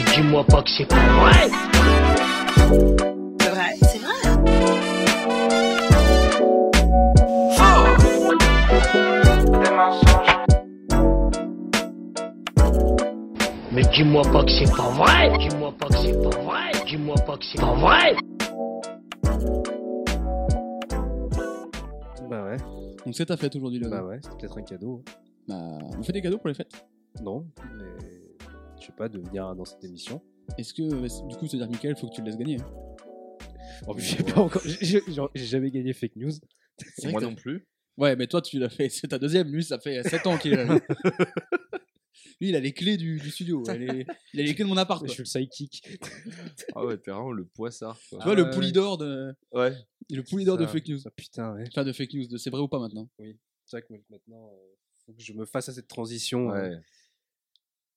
Mais dis-moi pas que c'est pas vrai. C'est vrai, c'est vrai. Mais dis-moi pas que c'est pas vrai. Dis-moi pas que c'est pas vrai. Dis-moi pas que c'est pas vrai. Bah ouais, Donc c'est ta fête aujourd'hui, le bah ouais, c'est peut-être un cadeau. Bah, on fait des cadeaux pour les fêtes? Non, pas, de venir dans cette émission. Est-ce que, du coup, c'est-à-dire, Michael, faut que tu le laisses gagner. hein? Plus, j'ai pas encore, j'ai jamais gagné fake news. Moi non plus. Ouais, mais toi, tu l'as fait, c'est ta deuxième. Lui, ça fait 7 ans qu'il est là. Lui, il a les clés du, du studio. Il a les, il a les clés de mon appart. Je suis le sidekick. Ah ouais, t'es vraiment le poissard. quoi. Tu vois, le ouais. poulie d'or de, Ouais. le poulie d'or de fake news. Ah, putain, ouais. Enfin, de fake news, de c'est vrai ou pas maintenant? C'est vrai que maintenant, euh, faut que je me fasse à cette transition. euh, Ouais. va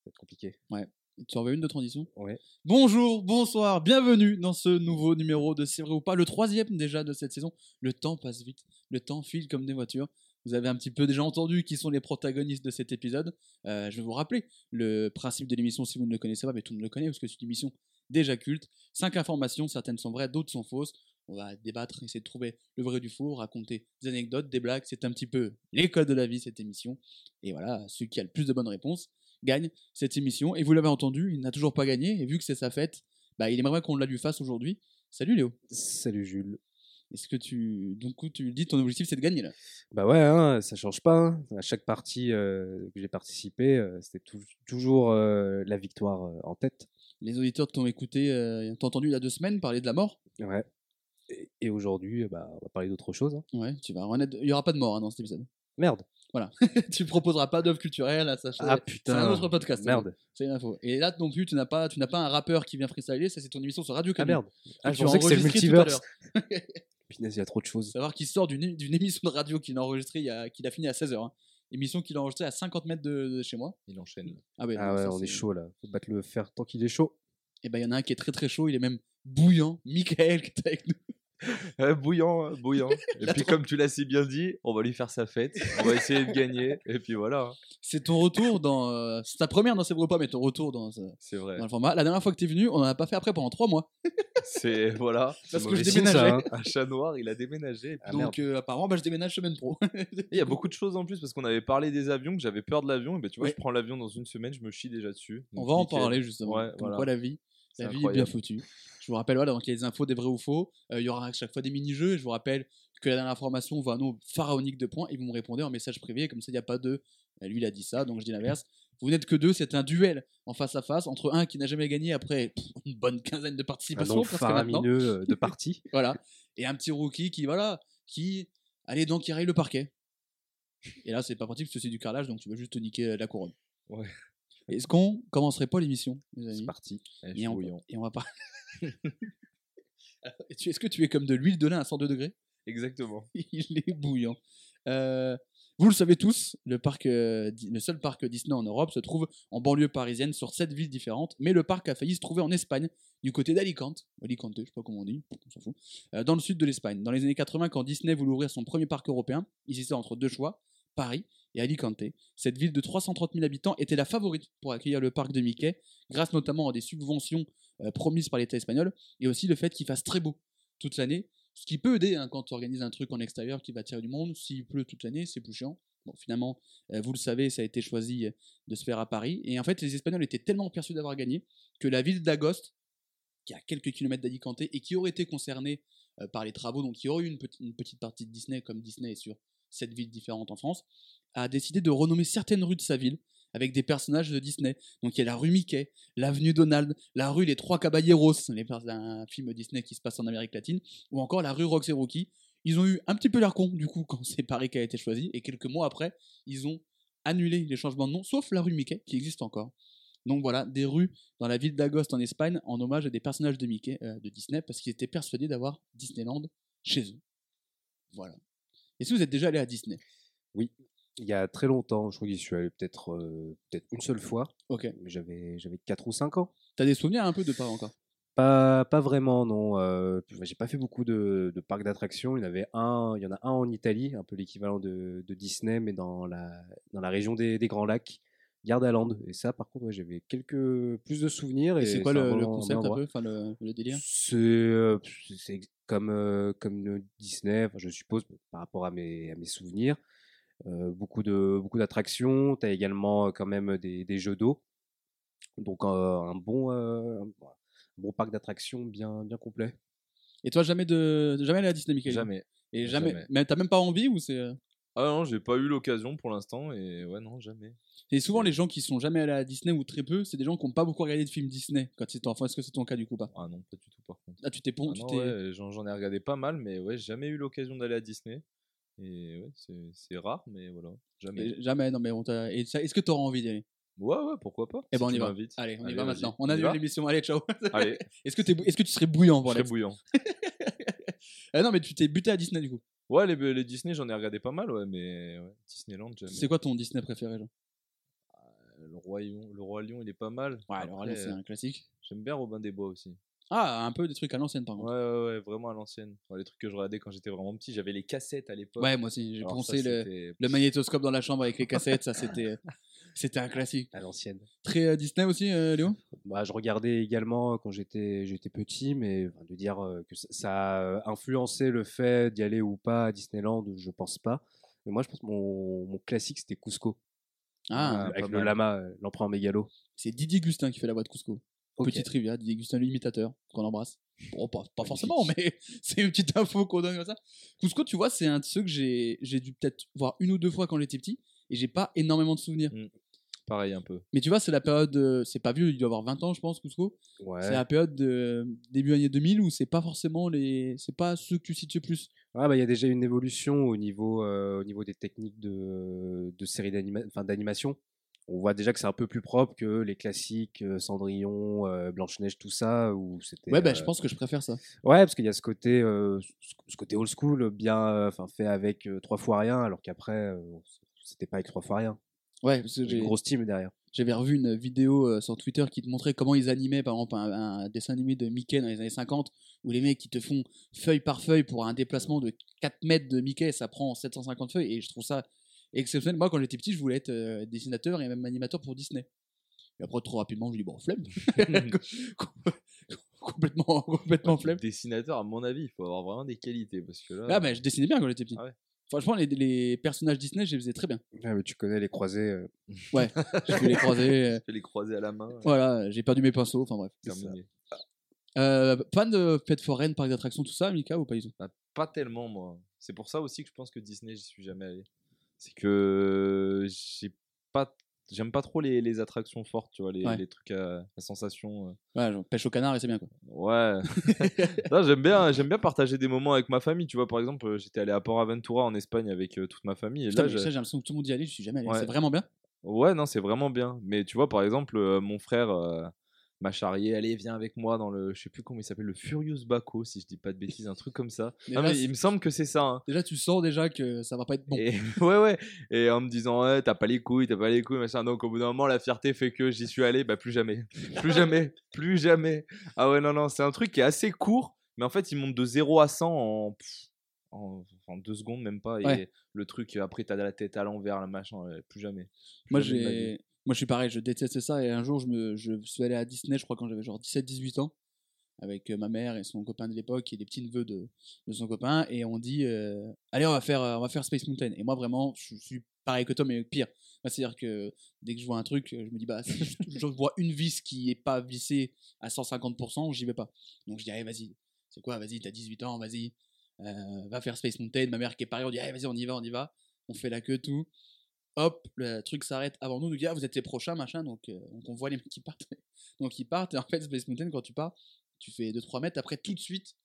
être compliqué. Tu en veux une de transition Ouais. Bonjour, bonsoir, bienvenue dans ce nouveau numéro de C'est vrai ou pas, le troisième déjà de cette saison. Le temps passe vite, le temps file comme des voitures. Vous avez un petit peu déjà entendu qui sont les protagonistes de cet épisode. Euh, je vais vous rappeler le principe de l'émission si vous ne le connaissez pas, mais tout le monde le connaît parce que c'est une émission déjà culte. Cinq informations, certaines sont vraies, d'autres sont fausses. On va débattre, essayer de trouver le vrai du faux, raconter des anecdotes, des blagues. C'est un petit peu l'école de la vie cette émission. Et voilà, celui qui a le plus de bonnes réponses gagne cette émission. Et vous l'avez entendu, il n'a toujours pas gagné. Et vu que c'est sa fête, bah, il aimerait qu'on la lui fasse aujourd'hui. Salut Léo. Salut Jules. Est-ce que tu. Donc, tu dis ton objectif c'est de gagner là? Bah ouais, hein, ça change pas. hein. À chaque partie euh, que j'ai participé, euh, c'était tou- toujours euh, la victoire en tête. Les auditeurs t'ont écouté, t'ont entendu il y a deux semaines parler de la mort? Ouais. Et, et aujourd'hui, bah, on va parler d'autre chose. hein. Ouais, tu vas renaître. Il y aura pas de mort hein, dans cet épisode. Merde. tu proposeras pas d'œuvre culturelle à sachez. Ah C'est putain. un autre podcast. Merde. C'est une info. Et là non plus, tu n'as pas, tu n'as pas un rappeur qui vient freestyler. Ça c'est ton émission sur Radio Ah Canu. merde. Ah, tu je pensais que c'est le multiverse. Punaise, il y a trop de choses. Savoir qu'il sort d'une d'une émission de radio qu'il a enregistrée, il y a- qu'il a fini à 16h. Émission qu'il a enregistrée à 50 mètres de, de chez moi. Il enchaîne. Ah, ouais, Ah non, ouais, ça, on est c'est- chaud là. Faut battre le fer tant qu'il est chaud. Et ben il y en a un qui est très très chaud, il est même bouillant. Michael qui est avec nous. Euh, bouillant, hein, bouillant. Et puis comme tu l'as si bien dit, on va lui faire sa fête. On va essayer de gagner. Et puis voilà. hein. C'est ton retour dans. euh, c'est ta première dans ces pas, mais ton retour dans, euh, C'est vrai. dans le format. La dernière fois que t'es venu, on en a pas fait après pendant 3 mois. C'est voilà. Parce que mauvais je signe, déménageais. ça, hein. Un chat noir, il a déménagé. Ah, Donc euh, apparemment, bah, je déménage semaine pro. Et Il y a beaucoup de choses en plus parce qu'on avait parlé des avions, que j'avais peur de l'avion. Et ben tu vois, je prends l'avion dans une semaine, je me chie déjà dessus. on Donc, va en nickel. parler justement. Ouais, Comme voilà. quoi la vie. La vie est bien foutue. Je vous rappelle, voilà, donc il y a des infos, des vrais ou faux. Euh, Il y aura à chaque fois des mini-jeux. Je vous rappelle que la dernière information va un nombre pharaonique de points et vous me répondez en message privé. Comme ça, il n'y a pas de. euh, Lui, il a dit ça, donc je dis l'inverse. Vous n'êtes que deux, c'est un duel en face à face entre un qui n'a jamais gagné après pff, une bonne quinzaine de Un participations. nom presque maintenant. faramineux euh, de partie. Voilà. Et un petit rookie qui, voilà, qui allait donc qui raye le parquet. Et là, c'est pas pratique parce que c'est du carrelage, donc tu vas juste te niquer euh, la couronne. Ouais. Est-ce qu'on commencerait pas l'émission, les amis? C'est parti. Et on, bouillant. et on va pas. Est-ce que tu es comme de l'huile de lin à 102 degrés? Exactement. Il est bouillant. Euh, vous le savez tous, le, parc, euh, le seul parc Disney en Europe se trouve en banlieue parisienne sur sept villes différentes, mais le parc a failli se trouver en Espagne, du côté d'Alicante, Alicante, je sais pas comment on dit, on s'en fout, euh, dans le sud de l'Espagne. Dans les années 80, quand Disney voulait ouvrir son premier parc européen, il hésitait entre deux choix, Paris et Alicante. Cette ville de 330 000 habitants était la favorite pour accueillir le parc de Mickey, grâce notamment à des subventions euh, promises par l'État espagnol, et aussi le fait qu'il fasse très beau toute l'année, ce qui peut aider hein, quand tu organises un truc en extérieur qui va attirer du monde. S'il pleut toute l'année, c'est plus chiant. Bon, finalement, euh, vous le savez, ça a été choisi euh, de se faire à Paris. Et en fait, les Espagnols étaient tellement persuadés d'avoir gagné que la ville d'Agoste, qui est à quelques kilomètres d'Alicante et qui aurait été concernée par les travaux, donc il y aurait eu une, une petite partie de Disney, comme Disney est sur sept villes différentes en France, a décidé de renommer certaines rues de sa ville avec des personnages de Disney. Donc il y a la rue Mickey, l'avenue Donald, la rue Les Trois Caballeros, les un film Disney qui se passe en Amérique latine, ou encore la rue Rox et Rookie. Ils ont eu un petit peu l'air con du coup quand c'est Paris qui a été choisi, et quelques mois après, ils ont annulé les changements de nom, sauf la rue Mickey qui existe encore. Donc voilà, des rues dans la ville d'Agoste en Espagne en hommage à des personnages de Mickey, euh, de Disney, parce qu'ils étaient persuadés d'avoir Disneyland chez eux. Voilà. Est-ce que vous êtes déjà allé à Disney? Il y a très longtemps, je crois que j'y suis allé peut-être euh, peut-être une seule fois. Ok. J'avais j'avais 4 ou 5 ans. T'as des souvenirs un peu de pas encore? Pas, pas vraiment, non. Euh, bah, j'ai pas fait beaucoup de, de parcs d'attractions. Il y en avait un, il y en a un en Italie, un peu l'équivalent de, de Disney, mais dans la, dans la région des, des Grands Lacs. Gardaland. Et ça, par contre, ouais, j'avais quelques plus de souvenirs. Et Et c'est quoi le, concept un endroit. peu Enfin, le, le délire? C'est euh, comme, euh, comme Disney, je suppose, par rapport à mes, à mes souvenirs. Euh, beaucoup de beaucoup d'attractions. Tu as également quand même des, des jeux d'eau. Donc, un, bon, un bon parc d'attractions bien, bien complet. Et toi, jamais de jamais allé à Disney, Michael? Jamais. Et jamais. Jamais. Mais t'as même pas envie ou c'est. Ah non, j'ai pas eu l'occasion pour l'instant et ouais, non, jamais. Et souvent, les gens qui sont jamais allés à Disney ou très peu, c'est des gens qui n'ont pas beaucoup regardé de films Disney quand ils étaient enfants. Est-ce que c'est ton cas du coup pas? Ah non, pas du tout par contre. Ah, tu t'es pon- Ah tu non, t'es- ouais, j'en j'en ai regardé pas mal, mais ouais, j'ai jamais eu l'occasion d'aller à Disney. Et ouais, c'est- c'est rare, mais voilà, jamais. Et Jamais, non mais on t'a. Et ça, est-ce que t'auras envie d'y aller? Ouais, ouais, pourquoi pas. Eh ben on y va. m'invites. Allez, on y va vas-y. maintenant. On y annule l'émission. Allez, ciao. Allez, Est-ce que, t'es bou- est-ce que tu serais bouillant pour je aller serai bouillant. Ah non, mais tu t'es buté à Disney du coup. Ouais, les, les Disney, j'en ai regardé pas mal, ouais, mais ouais, Disneyland, jamais. C'est quoi ton Disney préféré, genre? Euh, Le Roi, Lion, le Roi Lion, il est pas mal. Ouais, alors Après, là, c'est euh, un classique. J'aime bien Robin des Bois aussi. Ah, un peu des trucs à l'ancienne par Ouais, contre. ouais, ouais, vraiment à l'ancienne. Ouais, les trucs que je regardais quand j'étais vraiment petit, j'avais les cassettes à l'époque. Ouais, moi aussi, j'ai ça, le, le magnétoscope dans la chambre avec les cassettes, ça c'était c'était un classique. À l'ancienne. Très euh, Disney aussi, euh, Léo? Bah, je regardais également quand j'étais j'étais petit, mais enfin, de dire euh, que ça, ça a influencé le fait d'y aller ou pas à Disneyland, je pense pas. Mais moi, je pense que mon, mon classique, c'était Cusco. Ah, avec le mal. lama, l'empereur mégalo. c'est Didier Gustin qui fait la voix de Cusco. Petite trivia, Didier Gustin, l'imitateur, qu'on embrasse. Bon, pas, pas forcément, mais c'est une petite info qu'on donne comme ça. Cusco, tu vois, c'est un de ceux que j'ai j'ai dû peut-être voir une ou deux fois quand j'étais petit, et j'ai pas énormément de souvenirs. Pareil un peu. Mais tu vois, c'est la période, euh, c'est pas vieux, il doit avoir 20 ans, je pense, Cusco. Ouais. C'est la période de début années 2000 où c'est pas forcément les. C'est pas ceux que tu le plus. Ouais, bah, il y a déjà une évolution au niveau, euh, au niveau des techniques de, de séries d'animation. On voit déjà que c'est un peu plus propre que les classiques euh, Cendrillon, euh, Blanche-Neige, tout ça. Où c'était, Ouais, bah, euh, je pense que je préfère ça. Ouais, parce qu'il y a ce côté, euh, ce- côté old school, bien euh, enfin fait avec euh, trois fois rien, alors qu'après, euh, c'était pas avec trois fois rien. Ouais, parce que j'ai. une grosse team derrière. J'avais revu une vidéo euh, sur Twitter qui te montrait comment ils animaient, par exemple, un, un dessin animé de Mickey dans les années 50, où les mecs, ils te font feuille par feuille pour un déplacement de 4 mètres de Mickey, ça prend 750 feuilles, et je trouve ça exceptionnel. Moi, quand j'étais petit, je voulais être euh, dessinateur et même animateur pour Disney. Et après, trop rapidement, je dis, bon, flemme. complètement, complètement flemme. Dessinateur, à mon avis, il faut avoir vraiment des qualités parce que là. Ah, mais je dessinais bien quand j'étais petit. Ah ouais. Franchement, les, les personnages Disney, je les faisais très bien. Mais tu connais les croisés. euh, Ouais, je peux les croiser. euh, les croiser à la main. Voilà, j'ai perdu mes pinceaux, enfin bref. terminé. Euh, fan de fêtes foraines, parcs d'attractions, tout ça, Mika, ou pas du tout? Bah, pas tellement, moi. C'est pour ça aussi que je pense que Disney, j'y suis jamais allé. C'est que j'ai pas. J'aime pas trop les, les attractions fortes, tu vois, les, Ouais. les trucs à, à sensation. euh. Ouais, genre, pêche au canard et c'est bien quoi. Ouais. J'aime bien, j'aime bien partager des moments avec ma famille. Tu vois, par exemple, euh, j'étais allé à Port Aventura en Espagne avec euh, toute ma famille. Et Putain, là, j'ai- l'impression que tout le monde y allait, je suis jamais allé. Ouais. C'est vraiment bien? Ouais, non, c'est vraiment bien. Mais tu vois, par exemple, euh, mon frère m'a charrié, allez, viens avec moi dans le, je sais plus comment il s'appelle, le Furious Baco, si je dis pas de bêtises, un truc comme ça. Non, là, mais il me semble que c'est ça. hein. Déjà, tu sens déjà que ça va pas être bon. Et, ouais, ouais. Et en me disant, t'as pas les couilles, t'as pas les couilles, machin. Donc, au bout d'un moment, la fierté fait que j'y suis allé, bah, plus jamais. Plus jamais. plus jamais. Ah ouais, non, non, c'est un truc qui est assez court, mais en fait, il monte de 0 à 100 en. en, en deux secondes, même pas. Et Ouais. le truc, après, t'as la tête à l'envers, le machin, plus jamais. Plus Moi, j'ai. Moi, je suis pareil, je déteste ça. Et un jour, je, suis allé à Disney, je crois, quand j'avais genre 17-18 ans, avec euh, ma mère et son copain de l'époque et les petits-neveux de... de son copain. Et on dit euh, Allez, on va, faire, euh, on va faire Space Mountain. Et moi, vraiment, je suis pareil que toi, mais pire. C'est-à-dire que dès que je vois un truc, je me dis Bah, je- vois une vis qui est pas vissée à 150%, j'y vais pas. Donc, je dis Allez, vas-y. C'est quoi? Vas-y, t'as 18 ans, vas-y. va faire Space Mountain. Ma mère qui est pareille, on dit Allez, vas-y, on y va, on y va. On fait la queue, tout hop, le truc s'arrête avant nous, nous dit ah vous êtes les prochains machin, donc, euh, donc on voit les mecs qui partent, donc ils partent et en fait Space Mountain quand tu pars, tu fais 2-3 mètres, après tout de suite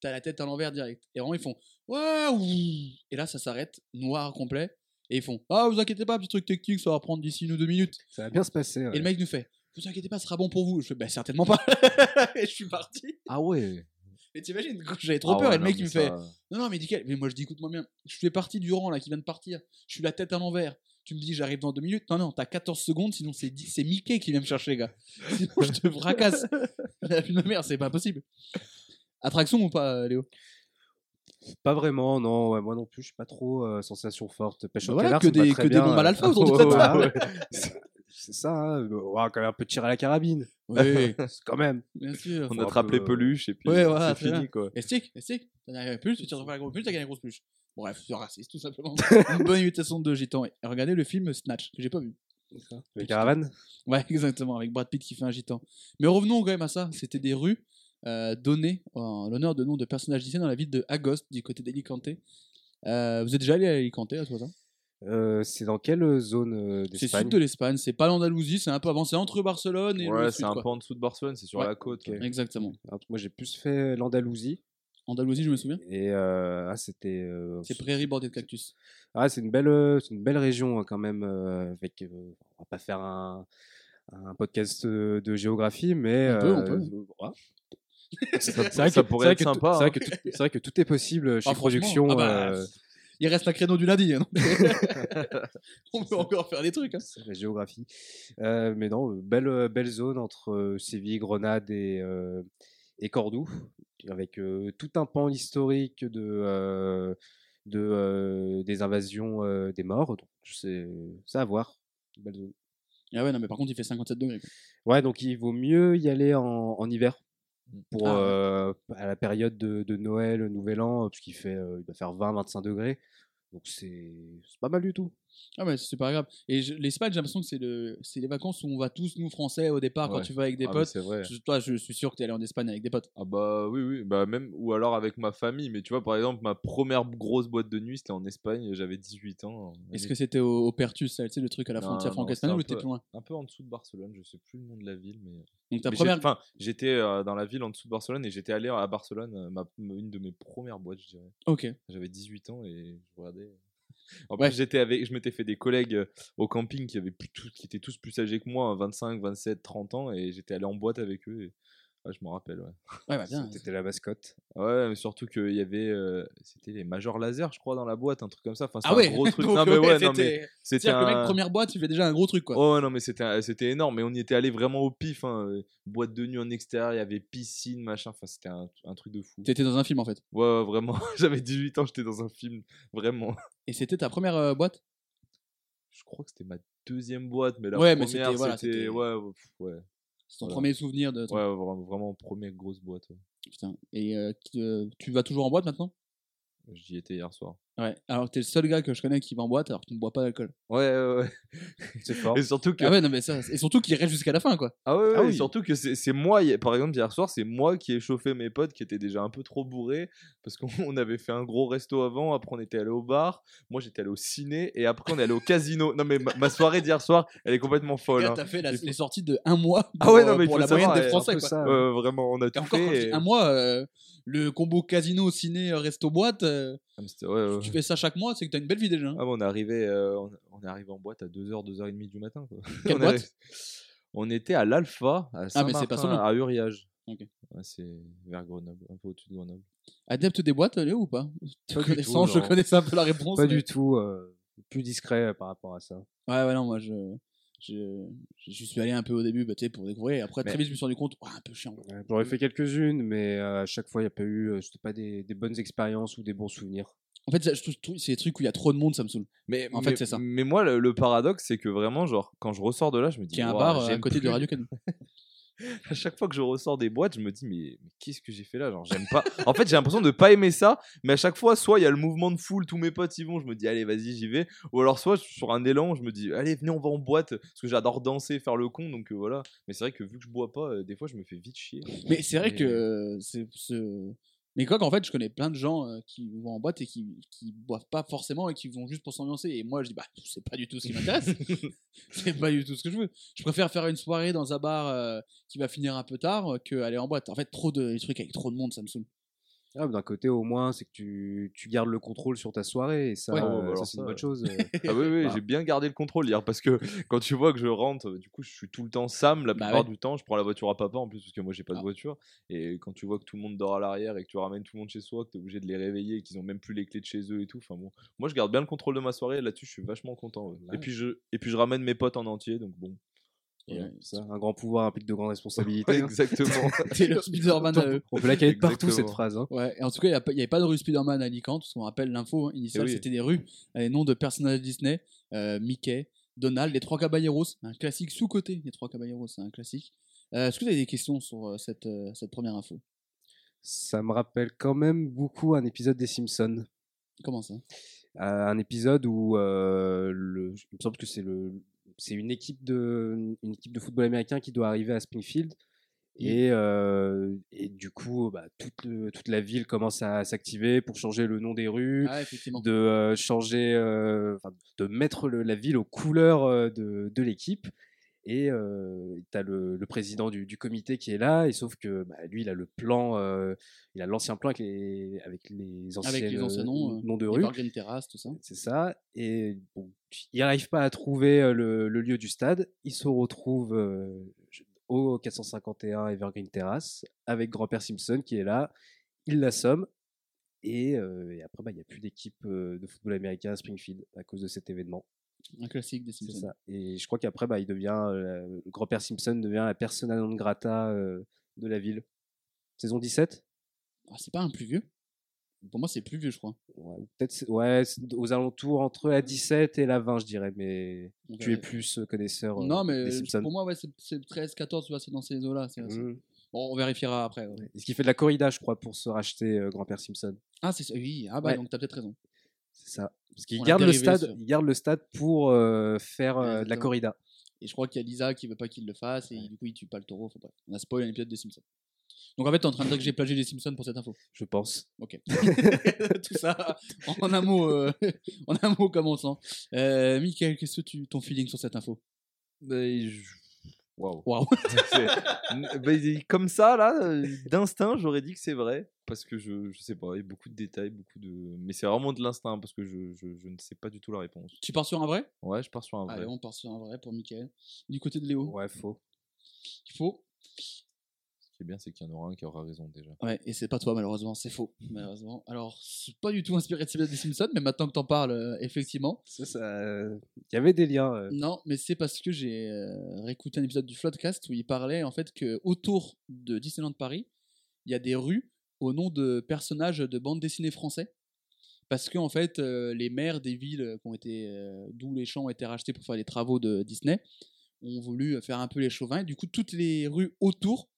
t'as la tête à l'envers direct. Et vraiment ils font ouais ouh et là ça s'arrête noir complet et ils font ah vous inquiétez pas petit truc technique ça va prendre d'ici une ou deux minutes. Ça va bien se passer. et le mec nous fait vous inquiétez pas ce sera bon pour vous. Je fais bah certainement pas. Et je suis parti. Ah ouais. Et t'imagines j'avais trop Ah peur ouais, et le mec il mais me fait ça- non, non, mais nickel. Mais moi, je dis, écoute-moi bien. Je fais partie du rang là qui vient de partir. Je suis la tête à l'envers. Tu me dis, j'arrive dans deux minutes. Non, non, t'as 14 secondes, sinon c'est 10 c'est Mickey qui vient me chercher, gars. Sinon, je te fracasse. La de mère, c'est pas possible. Attraction ou pas, Léo? Pas vraiment, non. ouais, moi non plus, je suis pas trop euh, sensation forte. Pêche Bah au voilà, canard, que des- que des bombes à euh. l'alpha autour de cette table. C'est ça, hein, ouais, quand même un peu de tir à la carabine. Oui, quand même. bien sûr. On attrape peu, les peluches et puis Ouais, voilà, c'est fini quoi. Et stick, et stick. T'as gagné une peluche, tu tires sur la grosse peluche, t'as gagné une grosse peluche. Bref, c'est raciste tout simplement. une bonne imitation de gitan. Et regardez le film Snatch, que j'ai pas vu. Les caravanes Ouais, exactement, avec Brad Pitt qui fait un gitan. Mais revenons quand même à ça. C'était des rues euh, données en l'honneur de nom de personnages Disney dans la ville de Agoste, du côté d'Alicante. Euh, vous êtes déjà allé à Alicante à toi ça Euh, C'est dans quelle zone euh, C'est d'Espagne sud de l'Espagne, c'est pas l'Andalousie, c'est un peu avancé entre Barcelone et le Ouais, sud. c'est un peu en dessous de Barcelone, c'est sur Ouais, la côte. Exactement. Alors, Moi, j'ai plus fait l'Andalousie. Andalousie, je me souviens. Et euh, ah, c'était. euh, C'est prairie bordée de cactus. Ah, c'est une belle, euh, c'est une belle région hein, quand même. euh, avec, euh, on va pas faire un, un podcast euh, de géographie, mais On peut, on euh, peut. Ça, C'est vrai, ça que, pourrait c'est être vrai que tout- sympa. c'est vrai hein. que tout- c'est vrai que tout est possible chez Ah, Production. ah bah, euh, Il reste un créneau du lundi. hein, On peut encore faire des trucs. hein. c'est la géographie. Euh, mais non, belle, euh, belle zone entre euh, Séville, Grenade et, euh, et Cordoue, avec euh, tout un pan historique de, de, des invasions des morts. Donc, c'est à voir. Belle zone. Ah ouais, non, mais par contre, il fait 57 degrés. quoi. Ouais, donc il vaut mieux y aller en, en hiver pour Ah euh, à la période de, de Noël, Nouvel An, parce qu'il fait, euh, il doit faire 20-25 degrés. Donc c'est pas mal du tout. Ah ouais, c'est pas grave. Et je- l'Espagne, j'ai l'impression que c'est le, c'est les vacances où on va tous, nous, Français, au départ, quand Ouais. tu vas avec des Ah, mais potes. c'est vrai. Je- Toi, je suis sûr que tu es allé en Espagne avec des potes. Ah bah oui, oui, bah même, ou alors avec ma famille, mais tu vois, par exemple, ma première grosse boîte de nuit, c'était en Espagne, j'avais 18 ans. Est-ce que c'était au, au Pertus, ça, tu sais, le truc à la Non, frontière non, franco-espagnole, ou c'était t'es plus loin? Un peu en dessous de Barcelone, je sais plus le nom de la ville, mais... Donc ta mais première. Enfin, j'étais euh, dans la ville en dessous de Barcelone et j'étais allé à Barcelone, euh, ma, une de mes premières boîtes, je dirais. Ok. J'avais 18 ans et je regardais... En Ouais. plus, j'étais avec, je m'étais fait des collègues euh, au camping qui, avaient plus qui étaient tous plus âgés que moi, hein, 25, 27, 30 ans, et j'étais allé en boîte avec eux. Et... ouais, je m'en rappelle, ouais. Ouais, bah bien. C'était la mascotte. Ouais, mais surtout qu'il y avait. euh, c'était les majors laser, je crois, dans la boîte, un truc comme ça. Enfin, Ah ouais un gros truc. Donc, non, mais ouais, non, mais c'était- c'était C'est-à-dire que le mec, un- première boîte, tu fais déjà un gros truc, quoi. Oh non, mais c'était un- c'était énorme. Mais on y était allé vraiment au pif. hein, euh, Boîte de nuit en extérieur, il y avait piscine, machin. Enfin, c'était un, un truc de fou. T'étais dans un film, en fait. Ouais, ouais, vraiment. J'avais 18 ans, j'étais dans un film. Vraiment. Et c'était ta première euh, boîte? Je crois que c'était ma deuxième boîte, mais la Ouais, mais première, c'était- voilà, c'était. Ouais, ouais, pff, ouais. C'est ton Voilà. premier souvenir de. ton- Ouais, vraiment, première grosse boîte. ouais. Putain. Et euh, tu vas toujours en boîte maintenant? J'y étais hier soir. Ouais. Alors t'es le seul gars que je connais qui va en boîte alors que tu ne bois pas d'alcool. Ouais, ouais, ouais. C'est fort. Et surtout que. Ah ouais, non, mais ça. Et surtout qu'il reste jusqu'à la fin, quoi. Ah ouais, ouais, Ah et oui. surtout que c'est c'est moi, par exemple, hier soir, c'est moi qui ai chauffé mes potes qui étaient déjà un peu trop bourrés parce qu'on on avait fait un gros resto avant, après on était allé au bar, moi j'étais allé au ciné et après on est allé au casino. Non mais ma, ma soirée d'hier soir, elle est complètement folle. Gars, hein. T'as fait la- Il faut- les sorties de un mois pour, Ah ouais, non, mais il pour faut la moyenne savoir, des Français, quoi. ça. Ouais, vraiment, on a Et tout encore, quand fait. et- un mois, euh, le combo casino, ciné, resto, boîte, euh, Ah, mais c'était- ouais, ouais. Tu fais ça chaque mois, c'est que t'as une belle vie déjà. hein. Ah, on est arrivé, euh, on, est arrivé en boîte à 2h, 2h30 du matin. Quoi. Quelle on, boîte on était à l'Alpha, à Ah, pas Saint-Martin, Solon. à Uriage. Ouais, c'est vers Grenoble, un peu au-dessus de Grenoble. Adepte des boîtes, Léo, ou pas? Te Pas du connaissant, tout, je connaissais un peu la réponse. Pas mais- du tout. euh, plus discret euh, par rapport à ça. Ouais, ouais, non, moi, je. Je, je suis allé un peu au début bah, tu sais, pour découvrir et après très vite je me suis rendu compte ouais, un peu chiant J'aurais fait quelques-unes, mais euh, à chaque fois, il n'y a pas eu euh, c'était pas des, des bonnes expériences ou des bons souvenirs. En fait je trouve c'est des trucs où il y a trop de monde ça me saoule Mais, En mais- fait, c'est ça. Mais moi, le, le paradoxe, c'est que vraiment, genre, quand je ressors de là, je me dis. qui est un Ouah, bar à côté de plus. Radio Canon À chaque fois que je ressors des boîtes, je me dis, mais, mais qu'est-ce que j'ai fait là Genre, j'aime pas. en fait, j'ai l'impression de pas aimer ça, mais à chaque fois, soit il y a le mouvement de foule, tous mes potes y vont, je me dis, allez, vas-y, j'y vais. Ou alors, soit sur un élan, je me dis, allez, venez, on va en boîte, parce que j'adore danser, faire le con, donc euh, voilà. Mais c'est vrai que vu que je bois pas, euh, des fois, je me fais vite chier. Mais c'est vrai que euh, c'est ce- Mais quoi qu'en fait, je connais plein de gens euh, qui vont en boîte et qui, qui boivent pas forcément et qui vont juste pour s'ambiancer. Et moi, je dis, bah, c'est pas du tout ce qui m'intéresse. c'est pas du tout ce que je veux. Je préfère faire une soirée dans un bar euh, qui va finir un peu tard euh, que aller en boîte. En fait, trop de trucs avec trop de monde, ça me saoule. Ah, D'un côté, au moins, c'est que tu, tu gardes le contrôle sur ta soirée, et ça, Ouais. euh, Oh, bah ça, alors c'est une bonne chose. euh. Ah oui, oui, Bah. j'ai bien gardé le contrôle hier parce que quand tu vois que je rentre, euh, du coup, je suis tout le temps Sam la Bah plupart ouais. du temps. Je prends la voiture à papa en plus parce que moi j'ai pas de Ah. voiture. Et quand tu vois que tout le monde dort à l'arrière et que tu ramènes tout le monde chez soi, que tu es obligé de les réveiller et qu'ils ont même plus les clés de chez eux et tout. Enfin bon, moi je garde bien le contrôle de ma soirée. Là-dessus, je suis vachement content. ouais. Ouais. Et puis je et puis je ramène mes potes en entier, donc bon. Voilà, Ouais. ça, un grand pouvoir implique de grandes responsabilités. Exactement. C'est le Spider-Man à eux. On peut la caler de partout, cette phrase. hein. Ouais, et en tout cas, il n'y avait pas de rue Spider-Man à Alicante, parce qu'on rappelle l'info hein, initiale, Eh oui. c'était des rues, les noms de personnages Disney, euh, Mickey, Donald, les Trois Caballeros, un classique sous-côté. Les Trois Caballeros, c'est un classique. Euh, Est-ce que vous avez des questions sur euh, cette, euh, cette première info? Ça me rappelle quand même beaucoup un épisode des Simpsons. Comment ça? Euh, un épisode où euh, le, il me semble que c'est le, c'est une équipe de, une équipe de football américain qui doit arriver à Springfield. Et, euh, et du coup, bah, toute, le- toute la ville commence à s'activer pour changer le nom des rues, Ah, de euh, changer, euh, de mettre le- la ville aux couleurs de, de l'équipe. Et tu as le, le président du, du comité qui est là, et sauf que bah, lui, il a le plan, euh, il a l'ancien plan avec les, avec les anciens, Avec les anciens noms, euh, noms de rue. Terrace, tout ça. C'est ça. Et bon, il n'arrive pas à trouver euh, le, le lieu du stade. Il se retrouve euh, au 451 Evergreen Terrace avec grand-père Simpson qui est là. Il l'assomme. Et, euh, et après, bah, il n'y a plus d'équipe euh, de football américain à Springfield à cause de cet événement. Un classique des C'est Simpsons. ça. Et je crois qu'après, bah, il devient, euh, le grand-père Simpson devient la persona non grata euh, de la ville. Saison 17 Ah, c'est pas un plus vieux? Pour moi, c'est plus vieux, je crois. Ouais, ou peut-être ouais, aux alentours entre la 17 et la 20, je dirais, mais tu es plus euh, connaisseur euh, Non, mais des Simpsons. pour moi, ouais, c'est c'est 13, 14, tu vois, c'est dans ces eaux-là. Mhm. Bon, on vérifiera après. ouais. Est-ce qu'il fait de la corrida, je crois, pour se racheter grand-père Simpson Ah, c'est ça. Oui, ah bah donc t'as peut-être raison. C'est ça. Parce qu'il garde le stade, sur- il garde le stade pour euh, faire Ouais, euh, de la corrida. Et je crois qu'il y a Lisa qui veut pas qu'il le fasse et du coup il tue pas le taureau. Enfin, bref, on a spoil un épisode des Simpsons. Donc en fait, t'es en train de dire que j'ai plagié les Simpsons pour cette info. Je pense. Ok. Tout ça en un mot, euh, en un mot commençant. Euh, Michael, qu'est-ce que tu, ton feeling sur cette info? Ben, je- Waouh. N- bah, comme ça, là, euh, d'instinct, j'aurais dit que c'est vrai. Parce que je, je sais pas, il y a beaucoup de détails, beaucoup de. Mais c'est vraiment de l'instinct parce que je, je, je ne sais pas du tout la réponse. Tu pars sur un vrai? Ouais, je pars sur un vrai. Allez, on part sur un vrai pour Michael. Du côté de Léo, Ouais, faux. Ce qui est bien, c'est qu'il y en aura un qui aura raison déjà. Ouais, et c'est pas toi malheureusement, c'est faux. Malheureusement. Alors, c'est pas du tout inspiré de des Simpsons, mais maintenant que t'en parles, euh, effectivement. Ça, ça, euh, Il y avait des liens. euh. Non, mais c'est parce que j'ai euh, réécouté un épisode du Floodcast où il parlait en fait que autour de Disneyland Paris, il y a des rues au nom de personnages de bandes dessinées français. Parce que en fait, euh, les maires des villes qui ont été, euh, d'où les champs ont été rachetés pour faire les travaux de Disney, ont voulu faire un peu les chauvins. Et du coup, toutes les rues autour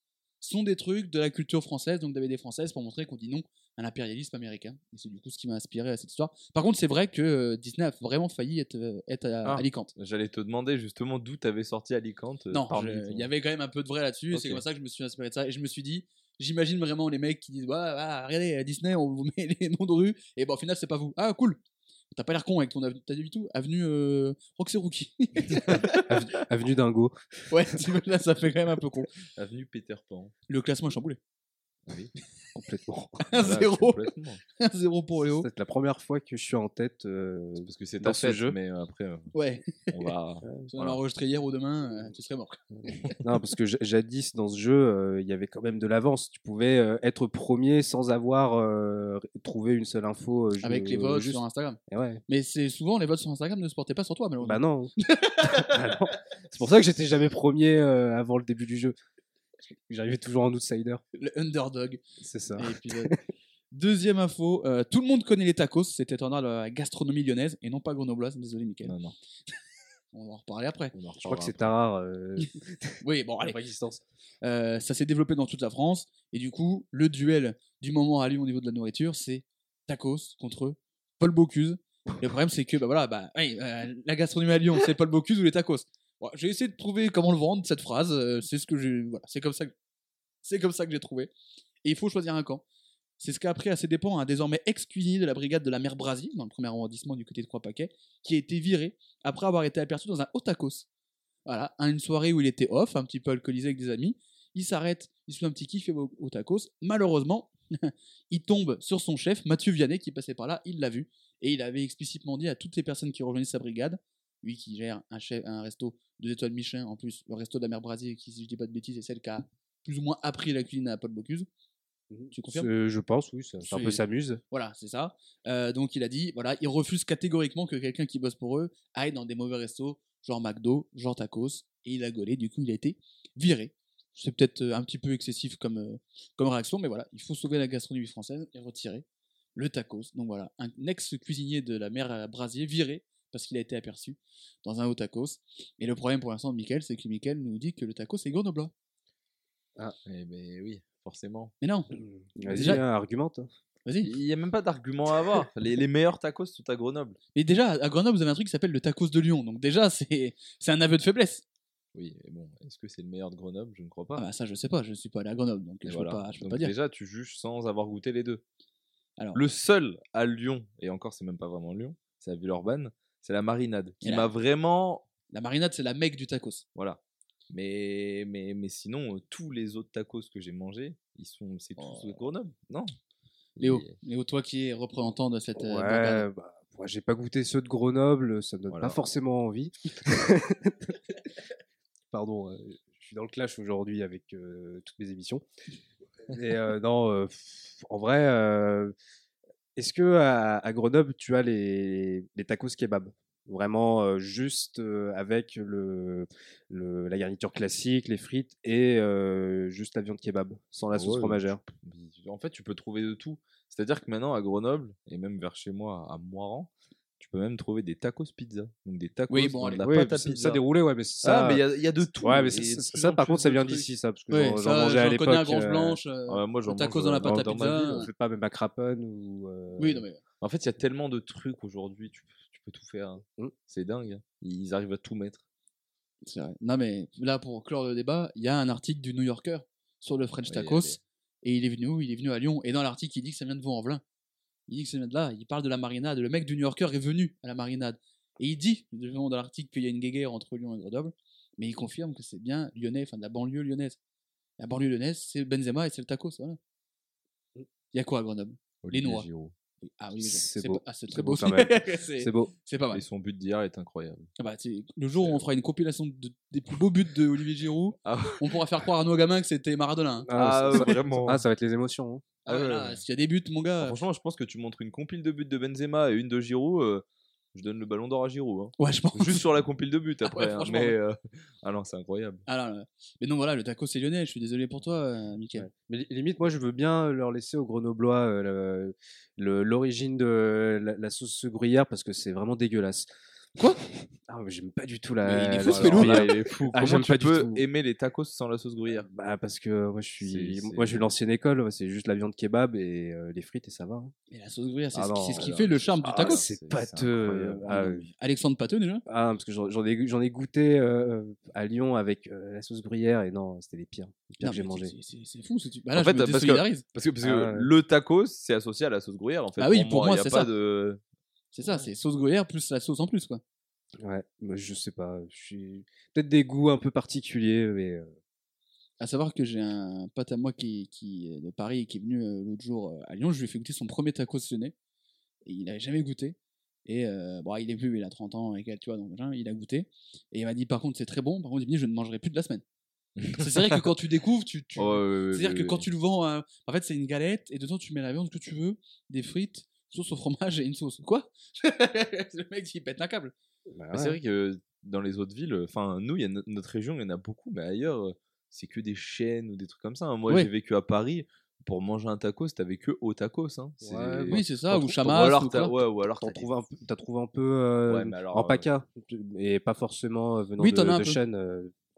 sont des trucs de la culture française, donc des françaises, pour montrer qu'on dit non à l'impérialisme américain. Et c'est du coup ce qui m'a inspiré à cette histoire. Par contre, c'est vrai que euh, Disney a vraiment failli être, euh, être à Ah. Alicante. J'allais te demander justement d'où t'avais sorti Alicante. euh, Non, il y avait quand même un peu de vrai là-dessus. C'est comme ça que je me suis inspiré de ça. Et je me suis dit, j'imagine vraiment les mecs qui disent ah, regardez, à Disney, on vous met les noms de rue. Et bon, au final, c'est pas vous. Ah, cool. T'as pas l'air con avec ton avenue. T'as dit tout? Avenue euh, Roxy Rookie. Avenue, Avenue Dingo. ouais, tu vois, là, ça fait quand même un peu con. Avenue Peter Pan. Le classement est chamboulé. Oui. Complètement. Un Voilà, zéro. complètement. Un zéro pour Léo. C'est la première fois que je suis en tête. euh, Parce que c'est Dans ce jeu. mais euh, après, euh, Ouais, on va. si on Voilà. enregistré hier ou demain, euh, tu serais mort. Non, parce que jadis, dans ce jeu, euh, il y avait quand même de l'avance. Tu pouvais euh, être premier sans avoir euh, trouvé une seule info. euh, Avec les votes juste. sur Instagram. Et ouais. Mais c'est souvent les votes sur Instagram ne se portaient pas sur toi, malheureusement. Bah non. Bah non. C'est pour ça que j'étais jamais premier euh, avant le début du jeu. J'arrivais toujours en outsider. Le underdog. C'est ça. épisode. Deuxième info, euh, tout le monde connaît les tacos, c'était en la gastronomie lyonnaise et non pas grenobloise, désolé Mickaël. Non, non. On va en reparler après. Je crois que c'est un rare euh, Oui, bon, allez. Euh, ça s'est développé dans toute la France et du coup, le duel du moment à Lyon au niveau de la nourriture, c'est tacos contre Paul Bocuse. Le problème, c'est que bah voilà, bah, euh, la gastronomie à Lyon, c'est Paul Bocuse ou les tacos. J'ai essayé de trouver comment le vendre cette phrase. euh, c'est ce que j'ai, voilà, c'est comme ça, que- c'est comme ça que j'ai trouvé. Et il faut choisir un camp. C'est ce qu'a appris à ses dépens un désormais ex-cuisinier de la brigade de la mer Brasil, dans le premier arrondissement du côté de Trois-Paquets, qui a été viré après avoir été aperçu dans un tacos. Voilà, à une soirée où il était off, un petit peu alcoolisé avec des amis. Il s'arrête, il se fait un petit kiff au, au tacos. Malheureusement, il tombe sur son chef, Mathieu Vianney, qui passait par là. Il l'a vu. Et il avait explicitement dit à toutes les personnes qui rejoignaient sa brigade, lui qui gère un, chef, un resto deux étoiles Michelin, en plus, le resto de la mer Brasil, qui, si je dis pas de bêtises, est celle qui a plus ou moins appris la cuisine à Paul Bocuse. Tu confirmes Je pense, oui. Ça, ça un peu s'amuse. Voilà, c'est ça. Euh, donc il a dit, voilà, il refuse catégoriquement que quelqu'un qui bosse pour eux aille dans des mauvais restos, genre McDo, genre tacos, et il a gaulé, du coup il a été viré. C'est peut-être euh, un petit peu excessif comme, euh, comme réaction, mais voilà, il faut sauver la gastronomie française et retirer le tacos. Donc voilà, un ex-cuisinier de la mer Brasier viré parce qu'il a été aperçu dans un haut tacos. Et le problème pour l'instant de Mickaël, c'est que Mickaël nous dit que le tacos c'est grenoblois. Eh ben oui, forcément. Mais non, Vas-y, Déjà- hein, argumente. vas-y. Il n'y a même pas d'argument à avoir. Les, les meilleurs tacos sont à Grenoble. Mais déjà, à Grenoble, vous avez un truc qui s'appelle le tacos de Lyon. Donc déjà, c'est c'est un aveu de faiblesse. Oui, mais bon, est-ce que c'est le meilleur de Grenoble? Je ne crois pas. Ah bah ça, je sais pas, je suis pas allé à Grenoble, donc Et je voilà. peux pas, je peux Donc pas dire. Déjà, tu juges sans avoir goûté les deux. Alors, Le seul à Lyon, et encore, c'est même pas vraiment Lyon, c'est à Villeurbanne, c'est la marinade, qui m'a vraiment. la marinade, c'est la mecque du tacos. Voilà. Mais, mais, mais sinon, euh, tous les autres tacos que j'ai mangés, ils sont, c'est tous Oh. de Grenoble, non? Léo, Et- Léo, toi qui es représentant de cette euh, Ouais, bourgade. bah, moi, j'ai pas goûté ceux de Grenoble, ça me donne Voilà. pas forcément envie. Pardon, euh, je suis dans le clash aujourd'hui avec euh, toutes mes émissions. Et euh, non, euh, en vrai, euh, est-ce que à, à Grenoble tu as les, les tacos kebab? Vraiment euh, juste euh, avec le, le- la garniture classique, les frites et euh, juste la viande kebab, sans la sauce ouais, fromagère? tu- En fait, tu peux trouver de tout. C'est-à-dire que maintenant, à Grenoble, et même vers chez moi, à Moiran, peux même trouver des tacos pizza. Donc des tacos Oui, bon, dans allez. de la Oui, pâte à ça, pizza. ça déroulé, ouais, mais ça. Ah, mais il y a- il y, a de tout. Ouais, mais ça, par contre, ça vient d'ici, ça, parce que Ouais, j'en- mangeais à j'en l'époque. connais euh, Blanche. euh, moi, j'en le tacos mange, dans la euh, pâte à pizza. On fait pas même à Craponne ou. euh, Oui, non, mais En fait, il y a tellement de trucs aujourd'hui, tu, peux- tu peux tout faire. hein. Mm. C'est dingue. hein. Ils arrivent à tout mettre. c'est vrai. Non, mais là, pour clore le débat, il y a un article du New Yorker sur le French Oui, tacos. Et il est venu où? Il est venu à Lyon. Et dans l'article, il dit que ça vient de Vaux-en-Velin. Il dit que ça vient de là. Il parle de la marinade. Le mec du New Yorker est venu à la marinade. Et il dit, dans l'article, qu'il y a une guéguerre entre Lyon et Grenoble. Mais il confirme que c'est bien lyonnais, enfin de la banlieue lyonnaise. La banlieue lyonnaise, c'est Benzema et c'est le tacos. Voilà. Il y a quoi à Grenoble? Olivier. Giroud. Oui, Ah oui, mais C'est beau. ah, c'est très beau c'est beau. c'est pas mal. Et son but d'hier est incroyable. Ah bah, le jour où on fera une compilation de- des plus beaux buts de Olivier Giroud, Ah on pourra faire croire à nos gamins que c'était Maradona. hein. Ah, ça, ça- vraiment. ah, ça va être les émotions. hein. Ah ouais, ouais, s'il y a des buts, mon Ah, gars. franchement, je pense que tu montres une compile de buts de Benzema et une de Giroud. euh, je donne le ballon d'or à Giroud. hein. Ouais, je pense. Juste sur la compile de buts Ah après. ouais, hein, mais ouais. euh, ah non, c'est incroyable. Ah là. Mais non, voilà, le taco c'est lyonnais. Je suis désolé pour toi, euh, Mickaël. Ouais. Mais li- limite, moi, je veux bien leur laisser aux Grenoblois euh, l'origine de la, la sauce gruyère parce que c'est vraiment dégueulasse. Quoi? Ah, mais j'aime pas du tout Mais la. il est fou, ce il est fou. Ah, Comment j'aime tu pas du peux tout. aimer les tacos sans la sauce gruyère? Bah, parce que moi, je suis, C'est- moi, c'est- je suis de l'ancienne école. ouais, C'est juste la viande kebab et euh, les frites et ça va. hein. Mais la sauce gruyère, c'est Ah ce, qui- non, c'est ce qui alors, fait le charme du Ah, taco. c'est c'est- pâteux. c'est Ah. Alexandre Pateux, déjà? Ah, parce que j'en j'en ai, j'en ai goûté euh, à Lyon avec euh, la sauce gruyère et non, c'était les pires. Les pires Non, que j'ai mais mangé. c'est- C'est c'est fou. ce tu- Bah là, En je fait, me parce que- désolidarise. Parce que, parce que Ah ouais. le tacos, c'est associé à la sauce gruyère. En fait, Ah oui, pour moi, il y a c'est pas ça. de. C'est ça, c'est sauce gruyère plus la sauce en plus, quoi. Ouais, mais je sais pas. Suis peut-être des goûts un peu particuliers, mais. euh, À savoir que j'ai un pote à moi qui, qui est de Paris et qui est venu euh, l'autre jour euh, à Lyon. Je lui ai fait goûter son premier tacos lyonnais. Et il n'avait jamais goûté. Et euh, bon, il est plus, il a 30 ans et quelques, tu vois, donc machin, il a goûté. Et il m'a dit, par contre, c'est très bon. Par contre, il m'a dit, je ne mangerai plus de la semaine. c'est vrai que quand tu découvres, tu. tu... Ouais, ouais, C'est-à-dire ouais, que ouais. quand tu le vends, euh, en fait, c'est une galette et dedans, tu mets la viande que tu veux, des frites, sauce au fromage et une sauce. Quoi? Le mec, il pète un câble. bah C'est vrai que dans les autres villes, enfin, nous, il y a no- notre région, il y en a beaucoup, mais ailleurs, euh, c'est que des chaînes ou des trucs comme ça. hein. Moi, Ouais. j'ai vécu à Paris. Pour manger un tacos, t'avais que au tacos. Hein. Ouais, Oui, c'est ça, ou chamas. Ou alors, ou alors T'en trouves un peu, t'as trouvé un peu euh, Ouais, mais alors, en euh, PACA, et pas forcément venant Oui, de, chaînes.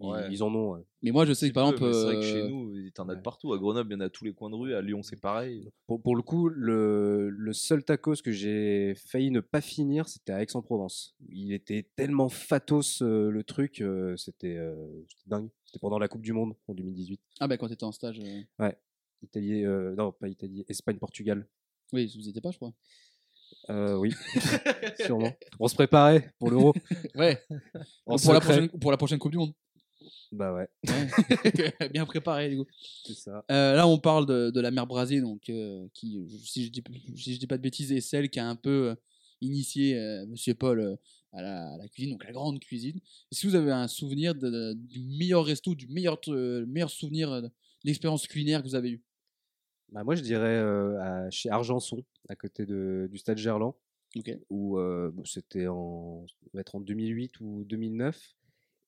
Ils- Ouais. ils, en ont. ouais. Mais moi, je sais que par peu, exemple. C'est vrai que chez euh, nous, t'en as de ouais. partout. À Grenoble, il y en a à tous les coins de rue. À Lyon, c'est pareil. Pour, pour le coup, le, le seul tacos que j'ai failli ne pas finir, c'était à Aix-en-Provence. Il était tellement fatos euh, le truc, euh, c'était euh, dingue. C'était pendant la Coupe du Monde en 2018. Ah, bah quand t'étais en stage. euh, Italie, euh, non pas Italie, Espagne, Portugal. Oui, vous y étiez pas, je crois. Euh, oui, sûrement. On se préparait pour l'Euro. Ouais. En pour, la prochaine, pour la prochaine Coupe du Monde. Bah ouais. Bien préparé, du coup. c'est ça. Euh, là, on parle de, de la mère Brasée, donc, euh, qui, si je, dis, si je dis pas de bêtises, est celle qui a un peu euh, initié Monsieur Paul à, la, à la cuisine, donc la grande cuisine. Est-ce que vous avez un souvenir de- de- du meilleur resto, du meilleur, meilleur souvenir d'expérience culinaire que vous avez eu? Bah moi je dirais à- chez Argenson, à côté de, du stade Gerland. Où c'était en, être en 2008 ou 2009.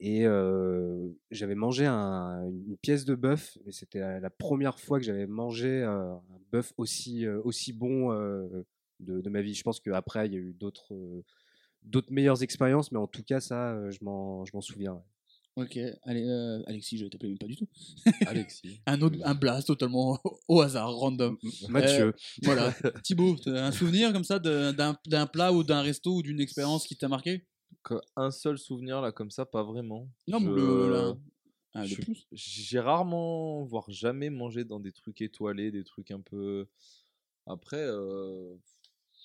Et euh, j'avais mangé un- une pièce de bœuf, et c'était la, la première fois que j'avais mangé euh, un bœuf aussi, euh, aussi bon euh, de, de ma vie. Je pense qu'après, il y a eu d'autres euh, d'autres meilleures expériences, mais en tout cas, ça, euh, je m'en souviens. ouais. Ok, allez, euh, Alexis, je t'appelle même pas du tout. Alexis. Un autre, un blast totalement au hasard, random. M- Mathieu, Voilà. Thibaut, un souvenir comme ça d'un plat ou d'un resto ou d'une expérience qui t'a marqué? Un seul souvenir là comme ça, pas vraiment. Non, mais le, là. J'ai rarement, voire jamais mangé dans des trucs étoilés, des trucs un peu. Après. euh,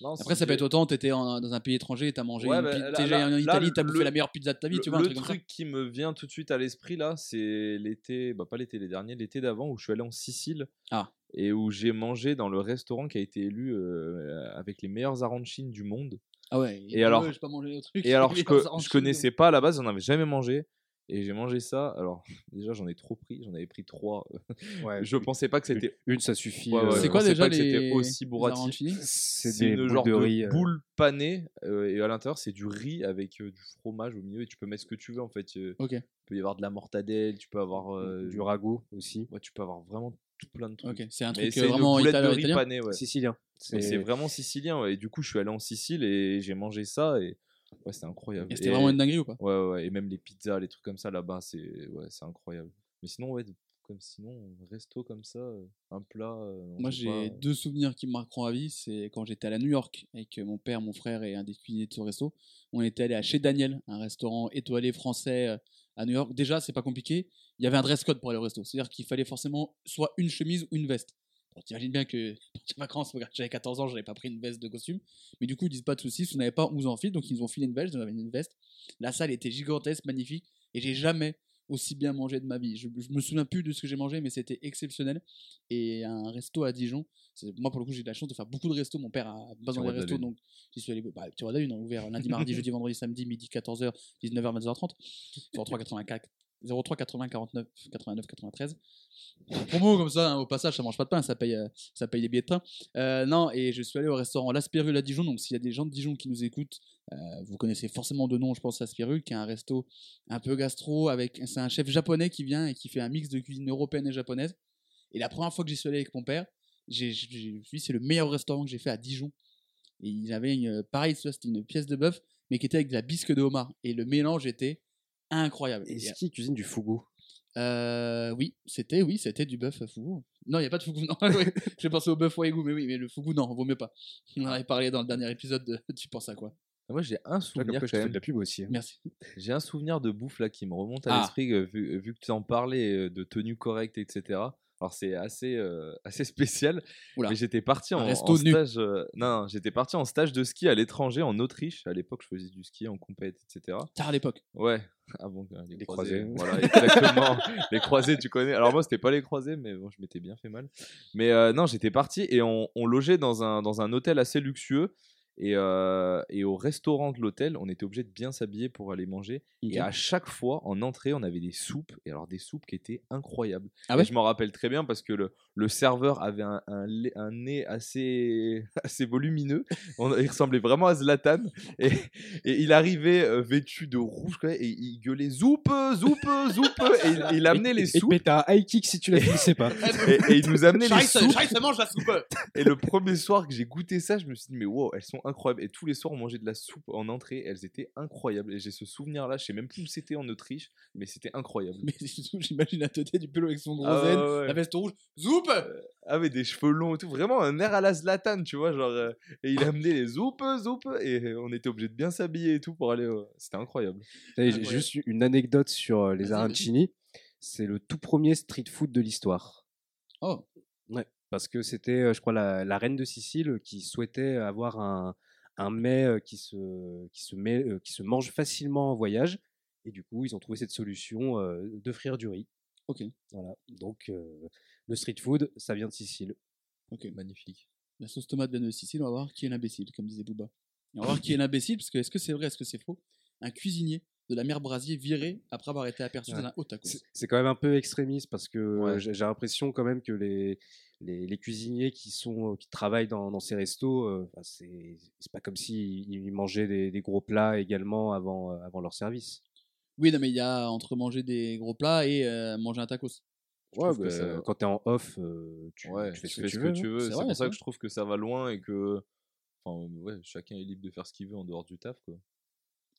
non, Après, ça peut être autant, t'étais dans un pays étranger et t'as mangé. Ouais, une bah, là- là- en Italie, t'as bouffé la meilleure pizza de ta vie, Le, tu vois, un le truc qui me vient tout de suite à l'esprit là, c'est l'été, bah pas l'été, les derniers, l'été d'avant où je suis allé en Sicile. Ah. Et où j'ai mangé dans le restaurant qui a été élu euh, avec les meilleurs arancines du monde. Ah ouais. Et alors- ouais, j'ai pas mangé le truc. Et alors, je, co- connaissais pas à la base, j'en avais jamais mangé. Et j'ai mangé ça. Alors, déjà, j'en ai trop pris. J'en avais pris trois. ouais, Je pensais pas que c'était. une, ça suffit. Ouais, ouais, euh, C'est quoi déjà pas que les, c'était aussi les bourratif. C'est des une genre de de, riz. euh, boule panée. euh, et à l'intérieur, c'est du riz avec euh, du fromage au milieu. Et tu peux mettre ce que tu veux en fait. euh, Ok, Il peut y avoir de la mortadelle. Tu peux avoir. euh, du ragoût aussi. Ouais, tu peux avoir vraiment tout plein de trucs. C'est un truc c'est euh, une vraiment boulette italien. de riz italien pané, ouais. Sicilien. Mais c'est vraiment sicilien. ouais. Et du coup, je suis allé en Sicile et j'ai mangé ça. Et ouais, c'était incroyable. Et c'était vraiment une dinguerie ou pas? Ouais, ouais, et même les pizzas, les trucs comme ça là-bas, c'est ouais, c'est incroyable. Mais sinon, ouais, comme sinon, resto comme ça, euh, un plat. euh, Moi, j'ai pas. deux souvenirs qui me marqueront à vie. C'est quand j'étais à New York avec mon père, mon frère et un des cuisiniers de ce resto. On était allé à Chez Daniel, un restaurant étoilé français à New York. Déjà, c'est pas compliqué. Il y avait un dress code pour aller au resto. C'est-à-dire qu'il fallait forcément soit une chemise ou une veste. Bon, t'imagines bien que partir en vacances, regarde, j'avais 14 ans, j'avais pas pris une veste de costume. Mais du coup, ils disent pas de soucis, si vous n'avez pas, on vous en file. Donc, ils nous ont filé une veste, j'en avais une veste. La salle était gigantesque, magnifique. Et j'ai jamais aussi bien mangé de ma vie. Je, je me souviens plus de ce que j'ai mangé, mais c'était exceptionnel. Et un resto à Dijon, moi pour le coup j'ai eu la chance de faire beaucoup de restos. Mon père a besoin de restos, donc j'y suis allé. Bah, la Lune, on a ouvert lundi, mardi, jeudi, vendredi, samedi, midi, 14h, 19h, 22h30. 03 84 03 80 49 89 93. Promo comme ça, hein, au passage, ça mange pas de pain, ça paye, euh, ça paye les billets de train. Euh, non, et je suis allé au restaurant L'Aspirule à Dijon. Donc, s'il y a des gens de Dijon qui nous écoutent, euh, vous connaissez forcément de nom, je pense, L'Aspirule, qui est un resto un peu gastro. avec C'est un chef japonais qui vient et qui fait un mix de cuisine européenne et japonaise. Et la première fois que j'y suis allé avec mon père, je suis c'est le meilleur restaurant que j'ai fait à Dijon. Et ils avaient une, pareil, tu vois, c'était une pièce de bœuf, mais qui était avec de la bisque de homard. Et le mélange était incroyable. Et, Est-ce qu'il cuisine du fougou euh, oui, c'était oui, c'était du bœuf fougou. Non, il y a pas de fougou. Non, oui, j'ai pensé au bœuf wagyu, mais oui, mais le fougou non, vaut mieux pas. On en avait parlé dans le dernier épisode de Tu penses à quoi? Moi, j'ai un souvenir je quand te fais même. de la pub aussi. hein. Merci. J'ai un souvenir de bouffe là qui me remonte à Ah. l'esprit euh, vu, vu que tu en parlais euh, de tenue correcte, etc. Alors c'est assez euh, assez spécial. Oula. Mais j'étais parti en, stage. euh, non, non, j'étais parti en stage de ski à l'étranger en Autriche. À l'époque, je faisais du ski en compète, etc. Tard à l'époque. Ouais, avant que les, Les croisés. croisés. Voilà, exactement. les croisés, tu connais. Alors moi, c'était pas les croisés, mais bon, je m'étais bien fait mal. Mais euh, non, j'étais parti et on, on logeait dans un, dans un hôtel assez luxueux. Et, euh, et au restaurant de l'hôtel, on était obligé de bien s'habiller pour aller manger. Et à chaque fois, en entrée, on avait des soupes. Et alors, des soupes qui étaient incroyables. Ah Et je m'en rappelle très bien parce que le, le serveur avait un, un, lait- un nez assez, assez volumineux. On, il ressemblait vraiment à Zlatan. Et, et il arrivait euh, vêtu de rouge quoi, et il gueulait Zoupe, Zoupe, Zoupe. Et il, il amenait les Et soupes. pète un high kick si tu la finissais pas. Et, et il nous amenait les soupes. Scheiße, mange la soupe Et le premier soir que j'ai goûté ça, je me suis dit, mais wow, elles sont incroyables. Et tous les soirs, on mangeait de la soupe en entrée. Elles étaient incroyables. Et j'ai ce souvenir-là, je sais même plus où c'était en Autriche, mais c'était incroyable. Mais surtout, j'imagine la tête du pelo avec son gros Ah zen, ouais, ouais. la veste rouge. Zoupe Ah, mais des cheveux longs et tout. Vraiment un air à la Zlatan, tu vois. Genre, euh, et il amenait les zoupes, zoupes. Et on était obligé de bien s'habiller et tout pour aller. C'était incroyable. Incroyable. juste une anecdote sur euh, les arancini. C'est le tout premier street food de l'histoire. Oh, Ouais, parce que c'était, euh, je crois, la, la reine de Sicile qui souhaitait avoir un, un mets euh, qui se, qui, se met, euh, qui se mange facilement en voyage. Et du coup, ils ont trouvé cette solution euh, de frire du riz. Ok. Voilà. Donc, euh, le street food, ça vient de Sicile. Ok. Magnifique. La sauce tomate vient de Sicile, on va voir qui est l'imbécile, comme disait Booba. Et on va voir qui est l'imbécile, parce que est-ce que c'est vrai, est-ce que c'est faux? Un cuisinier de la mer Brasier viré après avoir été aperçu Ouais. dans un haut tacos. C'est quand même un peu extrémiste parce que Ouais. j'ai l'impression quand même que les, les, les cuisiniers qui, sont, euh, qui travaillent dans, dans ces restos, euh, c'est pas comme s'ils ils mangeaient des, des gros plats également avant, euh, avant leur service. Oui, non, mais il y a entre manger des gros plats et euh, manger un tacos. Que bah, ça- Quand tu es en off, euh, tu, Ouais, tu fais ce que fais tu ce veux. que tu hein. veux. C'est pour c'est ça que je trouve que ça va loin et que. Enfin, ouais, chacun est libre de faire ce qu'il veut en dehors du taf, quoi.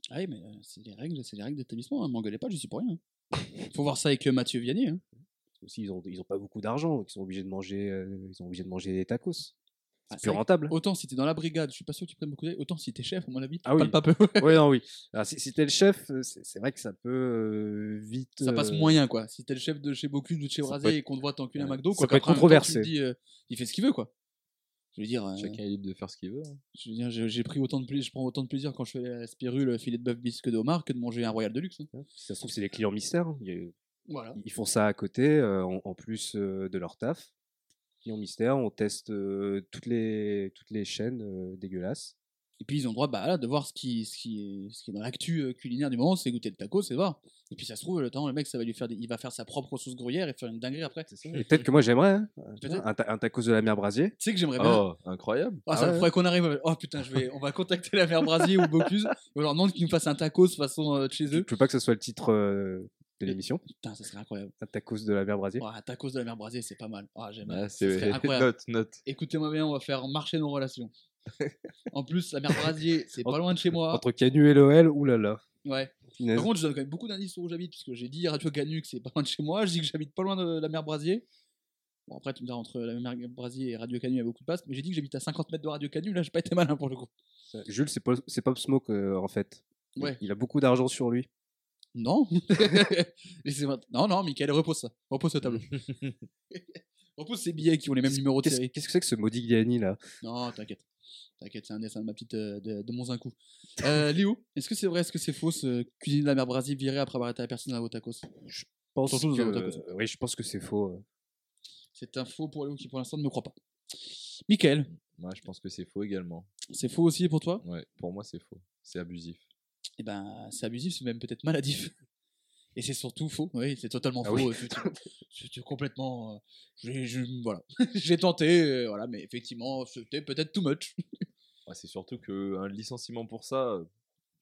Ah oui, mais euh, c'est les règles, c'est les règles d'établissement. Hein. M'engueulez pas, je suis pour rien. Faut voir ça avec euh, Mathieu Vianney. Hein. Aussi, ils ont, ils ont pas beaucoup d'argent, ils sont obligés de manger, euh, ils sont obligés de manger des tacos. C'est Ah, c'est plus rentable. Autant si t'es dans la brigade, je suis pas sûr que tu prennes beaucoup d'aide. Autant si t'es chef, à mon avis, tu Ah oui. parles pas peu. oui, non, oui. Alors, si, si t'es le chef, euh, c'est vrai que ça peut euh, vite. ça passe euh, moyen, quoi. Si t'es le chef de chez Bocuse ou de chez Ça être- et qu'on te voit t'enculer un ouais. McDo, Ça quoi. peut être temps, controversé. dis, euh, il fait ce qu'il veut, quoi. Je veux dire, euh, Chacun est libre de faire ce qu'il veut. hein. je veux dire, j'ai pris autant de plaisir, je prends autant de plaisir quand je fais la spirule, filet de bœuf bisque de homard que de manger un royal de luxe. hein. Si ça se trouve, c'est les clients mystères. hein. Voilà. Ils font ça à côté, euh, en, en plus euh, de leur taf. Clients mystères, on teste euh, toutes, les, toutes les chaînes euh, dégueulasses. Et puis ils ont le droit bah, là, de voir ce qui, ce qui, est, ce qui est dans l'actu euh, culinaire du moment, c'est goûter le taco, c'est voir. Et puis ça se trouve, le temps, le mec, ça va lui faire des- il va faire sa propre sauce gruyère et faire une dinguerie après. Tu Et peut-être que moi j'aimerais hein, un, ta- un tacos de la mer Brasier. sais que j'aimerais bien. Oh, incroyable. Ah, ça Ah ouais. faudrait qu'on arrive. à- Oh putain, je vais, on va contacter la mère Brasier ou Bocuse. On leur demande qu'ils nous fassent un tacos façon euh, de chez Je eux. veux pas que ce soit le titre euh, de l'émission. Putain, ça serait incroyable. Un tacos de la mer Brasier. Oh, un tacos de la mère Brasier, c'est pas mal. Ah, j'aime. Ah, c'est incroyable. note, note. Écoutez-moi bien, on va faire marcher nos relations. en plus, la mère Brasier, c'est pas loin de chez moi. Entre Canu et l'OL, oulala. Ouais. Par contre, je donne quand même beaucoup d'indices sur où j'habite, parce que j'ai dit Radio Canu que c'est pas loin de chez moi. Je dis que j'habite pas loin de la mer Brasier. Bon, après, tu me diras, entre la mer Brasier et Radio Canu, il y a beaucoup de place. Mais j'ai dit que j'habite à 50 mètres de Radio Canu. Là, j'ai pas été malin pour le coup. Jules, c'est Pop, Smoke euh, en fait. Ouais. Il a beaucoup d'argent sur lui. Non. Laissez-moi- non, non, Michael, repose ça. Repose ce tableau. repose ces billets qui ont les mêmes numéros de Qu'est-ce série. qu'est-ce que c'est que ce Modigliani là? Non, t'inquiète. T'inquiète, c'est un dessin de ma petite euh, de, de mon zincoup. Euh, Léo, est-ce que c'est vrai, est-ce que c'est faux ce cuisine de la mer Brasier viré après avoir été la personne à vos tacos Je pense Surtout que... tacos. Oui, je pense que c'est faux. euh. C'est un faux pour Léo qui pour l'instant ne me croit pas. Michael, Moi, je pense que c'est faux également. c'est faux aussi pour toi? Ouais, pour moi, c'est faux. C'est abusif. Eh ben, c'est abusif, c'est même peut-être maladif. Et c'est surtout faux. Oui, c'est totalement Ah faux. oui. C'était complètement. euh, j'ai- j'ai- voilà. J'ai tenté, euh, voilà, mais effectivement, c'était peut-être too much. Ouais, c'est surtout qu'un licenciement pour ça, euh,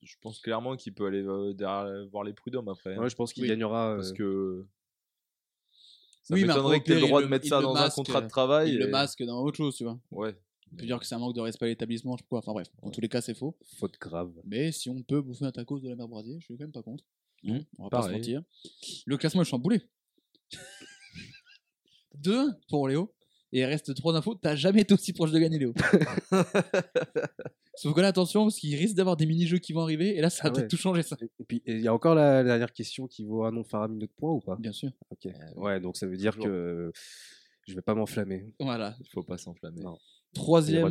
je pense clairement qu'il peut aller euh, derrière- voir les prud'hommes après. hein. Ouais, je pense qu'il Oui. gagnera. Parce que. Ça Oui, mais m'étonnerait que tu le droit de mettre ça dans masque, un contrat de travail. Il le et- masque dans autre chose, tu vois. Ouais. On peut dire que c'est un manque de respect à l'établissement, je sais pas quoi. Enfin bref, en tous les cas, c'est faux. Faute grave. Mais si on peut bouffer un tacos de la mer Brasier, je suis quand même pas contre. Mmh, on va pas se mentir. Le classement est chamboulé. 2 pour Léo. Et il reste 3 infos. T'as jamais été aussi proche de gagner, Léo. Sauf que là, attention, parce qu'il risque d'avoir des mini-jeux qui vont arriver. Et là, ça va Ah peut-être ouais. tout changer, ça. Et puis, il y a encore la dernière question qui vaut un nom faramineux de points ou pas? Bien sûr. Ok. Ouais, donc ça veut dire que je vais pas m'enflammer. Voilà. Il faut pas s'enflammer. Troisième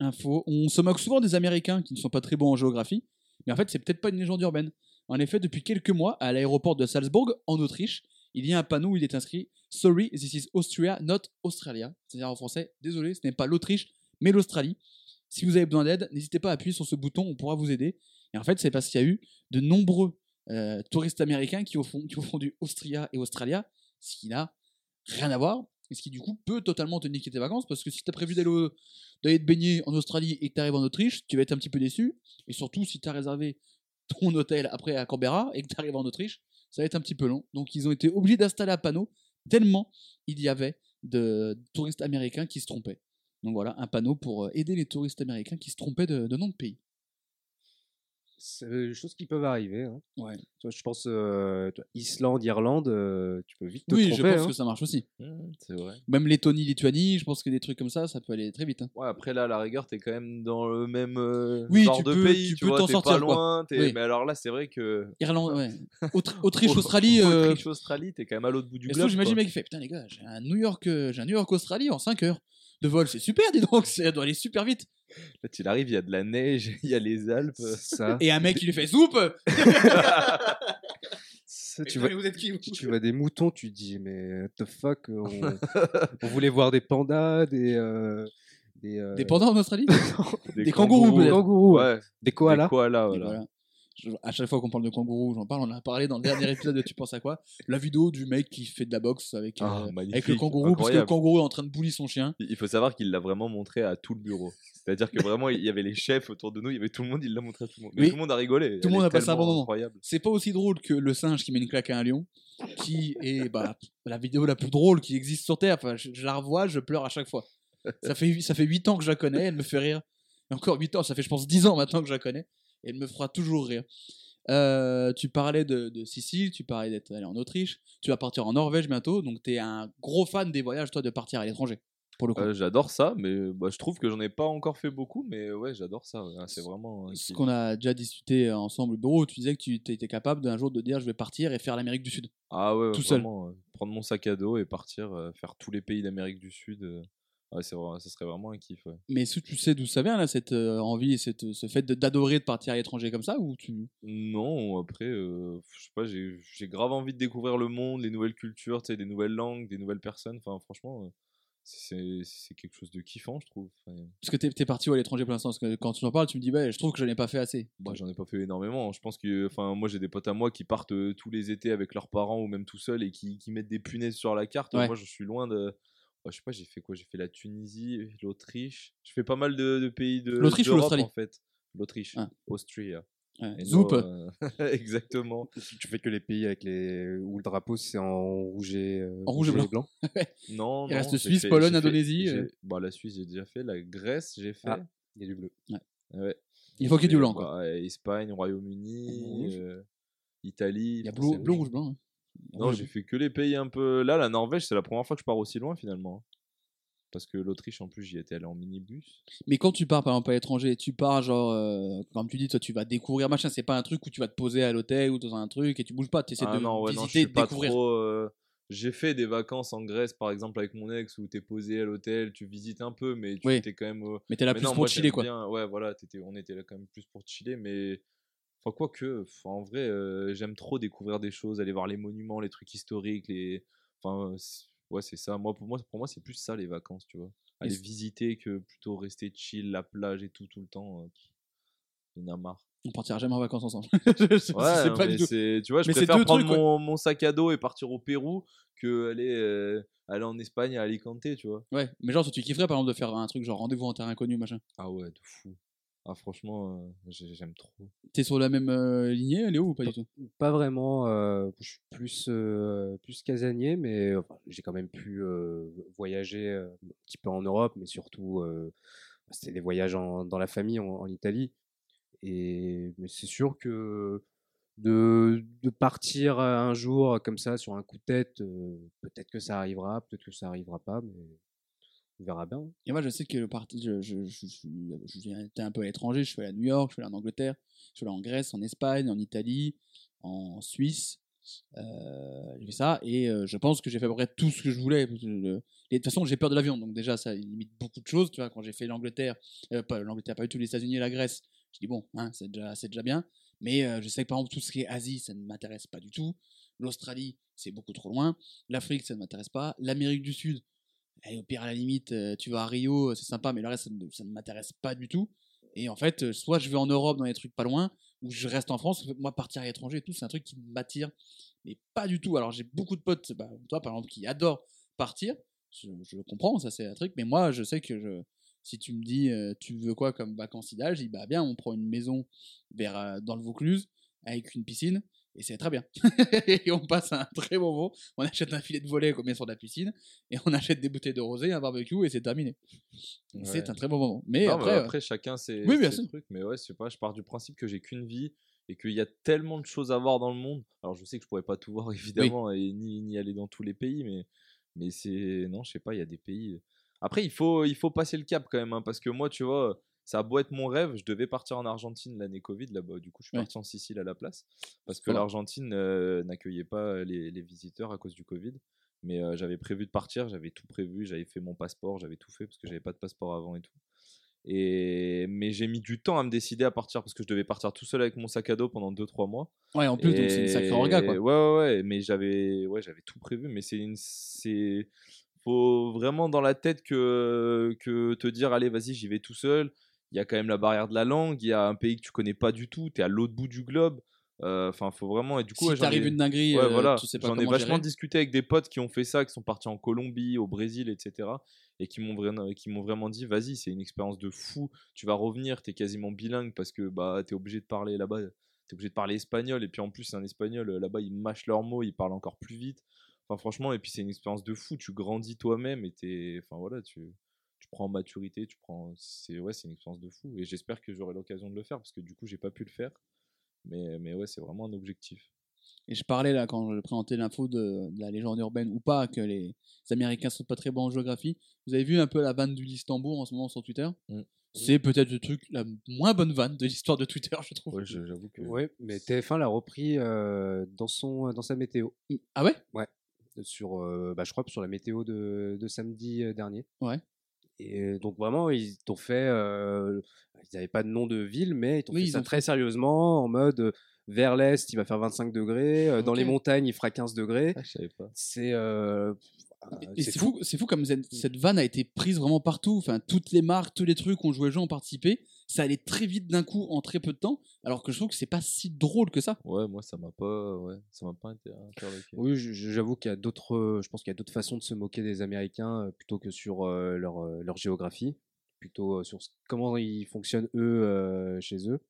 info. On se moque souvent des Américains qui ne sont pas très bons en géographie. Mais en fait, c'est peut-être pas une légende urbaine. En effet, depuis quelques mois, à l'aéroport de Salzbourg, en Autriche, il y a un panneau où il est inscrit Sorry, this is Austria, not Australia. C'est-à-dire en français, désolé, ce n'est pas l'Autriche, mais l'Australie. Si vous avez besoin d'aide, n'hésitez pas à appuyer sur ce bouton, on pourra vous aider. Et en fait, c'est parce qu'il y a eu de nombreux euh, touristes américains qui ont, fond- qui ont fondu Austria et Australia, ce qui n'a rien à voir. Et ce qui du coup peut totalement te niquer tes vacances parce que si tu as prévu d'aller te baigner en Australie et que tu arrives en Autriche, tu vas être un petit peu déçu. Et surtout, si tu as réservé ton hôtel après à Canberra et que tu arrives en Autriche, ça va être un petit peu long. Donc, ils ont été obligés d'installer un panneau tellement il y avait de touristes américains qui se trompaient. Donc voilà, un panneau pour euh, aider les touristes américains qui se trompaient de, de nom de pays. C'est des choses qui peuvent arriver. hein. Ouais. Je pense euh, Islande, Irlande, euh, tu peux vite te Oui, je tromper. pense hein. que ça marche aussi. Mmh, c'est vrai. Même Lettonie, Lituanie, je pense que des trucs comme ça, ça peut aller très vite. hein. Ouais, après là, à la rigueur, t'es quand même dans le même euh, Oui, genre tu de peux- pays, tu tu, peux t'en sortir, pas loin. Oui. Mais alors là, c'est vrai que. Irlande, ouais. Autri- Autriche, Australie. euh, Autriche, Australie, t'es quand même à l'autre bout du globe. j'imagine mec qui fait Putain, les gars, j'ai un New York, euh, j'ai un New York Australie en 5 heures de vol, c'est super, dis donc, ça doit aller super vite. Là, il arrive, il y a de la neige, il y a les Alpes. Ça. Et un mec qui lui fait Soupe Ça, tu, vois, mais vous êtes qui vous tu vois des moutons, tu dis, mais what the fuck on, on voulait voir des pandas, des. euh, des, euh, Des pandas en Australie? Des, Des kangourous, des peut-être. kangourous, ouais. Ouais, des koalas. Des koalas, Et voilà. voilà. Je- à chaque fois qu'on parle de kangourous, j'en parle, on en a parlé dans le dernier épisode de Tu penses à quoi? La vidéo du mec qui fait de la boxe avec, euh, Ah, avec le kangourou, parce que le kangourou est en train de bully son chien. Il faut savoir qu'il l'a vraiment montré à tout le bureau. C'est-à-dire que vraiment, il y avait les chefs autour de nous, il y avait tout le monde, il l'a montré à tout le monde. Mais Oui. tout le monde a rigolé. Tout le monde a passé un bon moment. C'est pas aussi drôle que le singe qui met une claque à un lion, qui est bah, la vidéo la plus drôle qui existe sur Terre. Enfin, je, je la revois, je pleure à chaque fois. Ça fait, ça fait 8 ans que je la connais, elle me fait rire. Et encore 8 ans, ça fait je pense 10 ans maintenant que je la connais. Et elle me fera toujours rire. Euh, tu parlais de, de Sicile, tu parlais d'être allé en Autriche, tu vas partir en Norvège bientôt, donc tu es un gros fan des voyages, toi, de partir à l'étranger, pour le coup. Euh, j'adore ça, mais bah, je trouve que j'en ai pas encore fait beaucoup, mais ouais, j'adore ça. ouais. C'est vraiment. un Ce qu'on a déjà discuté ensemble au bureau, tu disais que tu étais capable d'un jour de dire je vais partir et faire l'Amérique du Sud. Ah ouais, tout seul. vraiment, euh, prendre mon sac à dos et partir euh, faire tous les pays d'Amérique du Sud. Ouais, c'est vrai, ça serait vraiment un kiff. Ouais. Mais tu sais d'où ça vient, là, cette euh, envie, et cette, ce fait d'adorer de partir à l'étranger comme ça ou tu... Non, après, euh, je sais pas, j'ai grave envie de découvrir le monde, les nouvelles cultures, des nouvelles langues, des nouvelles personnes. Enfin, franchement, euh, c'est quelque chose de kiffant, je trouve. Enfin, Parce que t'es es parti où à l'étranger pour l'instant Parce que quand tu en parles, tu me dis, ouais, je trouve que je n'en ai pas fait assez. Bah, j'en ai pas fait énormément. Je pense que, enfin, moi j'ai des potes à moi qui partent tous les étés avec leurs parents ou même tout seuls et qui, qui mettent des punaises sur la carte. Ouais. Moi, je suis loin de. Ouais, je sais pas, j'ai fait quoi? J'ai fait la Tunisie, l'Autriche. Je fais pas mal de, de pays de. L'Autriche ou l'Australie? en fait L'Autriche. Ah. Austria. Ouais. Et Zoup euh, Exactement. Tu fais que les pays avec les où le drapeau c'est en rouge et, euh, En rouge et blanc. Non, Il non, reste Suisse, fait- Pologne, fait- Indonésie, euh. Bah, la Suisse, j'ai déjà fait. La Grèce, j'ai fait. Ah. Il y a du bleu. Ouais. Il faut qu'il y ait du blanc, quoi. bah, Espagne, Royaume-Uni, euh, Italie. Il y a bleu, bleu, rouge. rouge, blanc. hein. Non, j'ai fait que les pays un peu. Là, la Norvège, c'est la première fois que je pars aussi loin finalement. Parce que l'Autriche, en plus, j'y étais allé en minibus. Mais quand tu pars, par exemple, à l'étranger, tu pars, genre, euh, comme tu dis, toi, tu vas découvrir machin. C'est pas un truc où tu vas te poser à l'hôtel ou dans un truc et tu bouges pas. Tu essaies ah de non, ouais, non, je suis de pas découvrir. trop. euh, J'ai fait des vacances en Grèce, par exemple, avec mon ex, où t'es posé à l'hôtel, tu visites un peu, mais tu Oui. étais quand même. euh, Mais t'es là mais plus non, pour moi, chiller, quoi. bien- Ouais, voilà, on était là quand même plus pour chiller, mais. Enfin, quoi que, enfin, en vrai, euh, j'aime trop découvrir des choses, aller voir les monuments, les trucs historiques, les. Enfin, ouais, c'est ça. Moi, pour moi, pour moi c'est plus ça, les vacances, tu vois. Aller visiter que plutôt rester chill, la plage et tout, tout le temps. euh, en a marre. On partira jamais en vacances ensemble. Je Ouais, pas mais du tout. tu vois, je Mais préfère prendre trucs, mon, mon sac à dos et partir au Pérou que aller, euh, aller en Espagne à Alicante, tu vois. Ouais, mais genre, tu kifferais, par exemple, de faire un truc genre rendez-vous en terrain inconnu, machin. Ah ouais, de fou. Ah, franchement, euh, j'ai- j'aime trop. T'es sur la même euh, lignée, Léo, ou pas du tout? Pas vraiment. euh, je suis plus euh, plus casanier, mais enfin, j'ai quand même pu euh, voyager euh, un petit peu en Europe, mais surtout euh, c'était des voyages en- dans la famille en, en Italie. Et mais c'est sûr que de, de partir euh, un jour comme ça sur un coup de tête, euh, peut-être que ça arrivera, peut-être que ça arrivera pas, mais on verra bien. Et moi, je sais que le parti, je, je, je, j'étais un peu à l'étranger. Je suis allé à New York, je suis allé en Angleterre, je suis allé en Grèce, en Espagne, en Italie, en Suisse. Euh, j'ai fait ça et euh, je pense que j'ai fait à peu près tout ce que je voulais. de toute façon, j'ai peur de l'avion, donc déjà, ça limite beaucoup de choses. Tu vois, quand j'ai fait l'Angleterre, euh, pas l'Angleterre, pas du tout les États-Unis et la Grèce, je dis bon, hein, c'est déjà, c'est déjà bien. Mais euh, je sais que par exemple, tout ce qui est Asie, ça ne m'intéresse pas du tout. L'Australie, c'est beaucoup trop loin. L'Afrique, ça ne m'intéresse pas. L'Amérique du Sud, et au pire, à la limite, euh, tu vas à Rio, euh, c'est sympa, mais le reste, ça ne, m'intéresse pas du tout. Et en fait, euh, soit je vais en Europe dans des trucs pas loin, ou je reste en France. Moi, partir à l'étranger et tout, c'est un truc qui m'attire, mais pas du tout. Alors, j'ai beaucoup de potes, bah, toi par exemple, qui adorent partir. Je, je comprends, ça c'est un truc, mais moi, je sais que si tu me dis, tu veux quoi comme vacances idéales, je dis, bah bien, on prend une maison dans le Vaucluse, avec une piscine, et c'est très bien. et on passe un très bon moment. On achète un filet de volet qu'on met sur la piscine, et on achète des bouteilles de rosé, un barbecue, et c'est terminé. C'est un très bon moment. Mais Non, après, mais euh, après chacun ses, Oui, bien ses trucs. Mais ouais, je sais pas, je pars du principe que j'ai qu'une vie et qu'il y a tellement de choses à voir dans le monde. Alors je sais que je pourrais pas tout voir évidemment et ni, ni aller dans tous les pays, mais, mais c'est. Non, je sais pas, il y a des pays. Après, il faut, il faut passer le cap quand même, hein, parce que moi, tu vois, ça a beau être mon rêve, je devais partir en Argentine l'année Covid, là-bas, du coup, je suis Ouais. parti en Sicile à la place, parce que l'Argentine euh, n'accueillait pas les, les visiteurs à cause du Covid. Mais euh, j'avais prévu de partir, j'avais tout prévu, j'avais fait mon passeport, j'avais tout fait parce que j'avais pas de passeport avant et tout. Et... Mais j'ai mis du temps à me décider à partir parce que je devais partir tout seul avec mon sac à dos pendant 2-3 mois. ouais, en plus, donc c'est une sacrée orga, quoi. Ouais, ouais, ouais, mais j'avais ouais, tout prévu, mais c'est une. Faut vraiment dans la tête que, que te dire, allez, vas-y, j'y vais tout seul. Il y a quand même la barrière de la langue, il y a un pays que tu connais pas du tout, tu es à l'autre bout du globe. Euh, Enfin, faut vraiment. Et du coup, si ouais, j'en t'arrives ai- une dinguerie, Ouais, euh, voilà. tu sais pas J'en ai vachement gérer. discuté avec des potes qui ont fait ça, qui sont partis en Colombie, au Brésil, etc. Et qui m'ont vraiment, qui m'ont vraiment dit, vas-y, c'est une expérience de fou. Tu vas revenir, tu es quasiment bilingue parce que bah, tu es obligé de parler là-bas. Tu es obligé de parler espagnol. Et puis en plus, c'est un espagnol, euh, là-bas, ils mâchent leurs mots, ils parlent encore plus vite. Enfin, franchement, et puis c'est une expérience de fou. Tu grandis toi-même et t'es. Enfin, voilà, tu prends en maturité, tu prends. C'est ouais, c'est une expérience de fou. Et j'espère que j'aurai l'occasion de le faire parce que du coup, j'ai pas pu le faire. Mais, mais ouais, c'est vraiment un objectif. Et je parlais là quand je présentais l'info de, de la légende urbaine ou pas que les Américains sont pas très bons en géographie. Vous avez vu un peu la vanne du Listembourg en ce moment sur Twitter? Mm. C'est peut-être le truc la moins bonne vanne de l'histoire de Twitter, je trouve. Ouais, j'avoue que. Ouais, mais TF1 l'a repris euh, dans, son, dans sa météo. Ah ouais Sur, euh, bah, je crois sur la météo de, de samedi euh, dernier. Ouais. Et donc vraiment, ils t'ont fait. euh, ils n'avaient pas de nom de ville, mais ils t'ont Oui, fait ils ça ont très sérieusement, en mode vers l'est, il va faire 25 degrés, dans les montagnes, il fera 15 degrés. Ah, je savais pas. C'est euh, c'est fou, c'est fou comme cette, cette vanne a été prise vraiment partout. Enfin, toutes les marques, tous les trucs où on jouait le jeu ont participé. Ça allait très vite d'un coup en très peu de temps. Alors que je trouve que c'est pas si drôle que ça. Ouais, moi, ça m'a pas. Ouais, ça m'a pas inter- interloqué. Oui, j'avoue qu'il y a d'autres, euh, je pense qu'il y a d'autres façons de se moquer des Américains euh, plutôt que sur euh, leur, leur géographie, plutôt sur comment ils fonctionnent eux chez eux.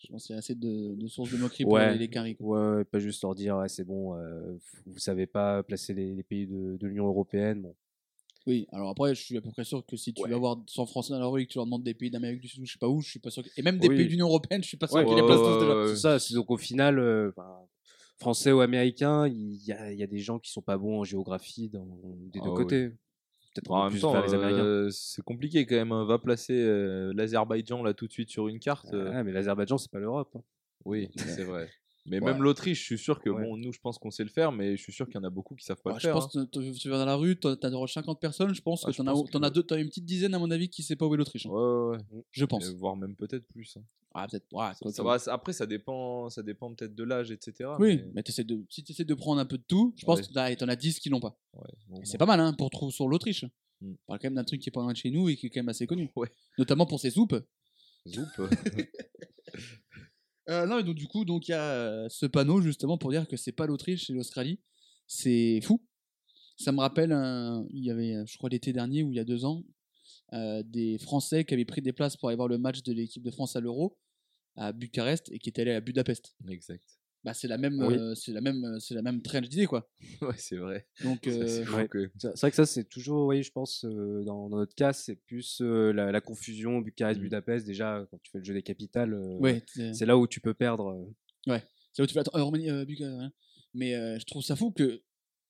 Je pense qu'il y a assez de, de sources de moquerie pour Ouais. les, quoi. Ouais, pas juste leur dire ouais, c'est bon, euh, vous vous savez pas placer les, les pays de, de l'Union européenne. Bon. Oui, alors après, je suis à peu près sûr que si tu Ouais. vas voir 100 Français dans la rue et que tu leur demandes des pays d'Amérique du Sud ou je sais pas où, je suis pas sûr. que- Et même des Oui. pays de l'Union Européenne, je suis pas sûr Ouais, qu'ils ouais, les placent ouais, tous déjà. ouais, C'est ça, c'est donc au final, euh, français ou américain, il y a, il y a des gens qui sont pas bons en géographie dans, des Ah deux oui. côtés. Peut-être En en plus temps, vers les Américains. euh, c'est compliqué quand même. hein. Va placer euh, l'Azerbaïdjan là tout de suite sur une carte. euh, Ah, mais l'Azerbaïdjan, c'est pas l'Europe. hein. Oui, c'est vrai. Mais Ouais. même l'Autriche, je suis sûr que Ouais. bon, nous, je pense qu'on sait le faire, mais je suis sûr qu'il y en a beaucoup qui savent pas Ouais, le je faire. pense hein. que tu- tu vas dans la rue, t'as t'as 50 personnes, je pense Ah, que je t'en as, as que- deux, t'as une petite dizaine à mon avis qui sait pas où est l'Autriche. hein. Ouais, ouais, ouais. Je pense. Et voire même peut-être plus. hein. Ah, peut-être. Ça va, après, ça dépend, ça dépend peut-être de l'âge, etc. Oui, mais- mais t'essaies de, si tu essaies de prendre un peu de tout, je pense que as- t'en as 10 qui l'ont pas. bon, bon. c'est pas mal hein, pour trouver sur l'Autriche. Mm. On parle quand même d'un truc qui est pas loin de chez nous et qui est quand même assez connu. Ouais. Notamment pour ses soupes. Zoup. Euh, non, et donc du coup, donc il y a euh, ce panneau justement pour dire que c'est pas l'Autriche, c'est l'Australie. C'est fou. Ça me rappelle, il y avait, je crois, l'été dernier ou il y a deux ans, euh, des Français qui avaient pris des places pour aller voir le match de l'équipe de France à l'Euro à Bucarest et qui étaient allés à Budapest. exact. Bah, c'est la même, Oui. euh, c'est la même, euh, c'est la même tranche d'idée quoi. Ouais, c'est vrai. Donc euh, c'est ouais. que- vrai que ça, c'est toujours, oui, je pense, euh, dans, dans notre cas, c'est plus euh, la, la confusion. Bucarest-Budapest. Déjà, quand tu fais le jeu des capitales, euh, ouais, c'est- là où tu peux perdre. euh. C'est là où tu fais attends, euh, Roumanie, euh, Bulgarie, hein. Mais euh, je trouve ça fou que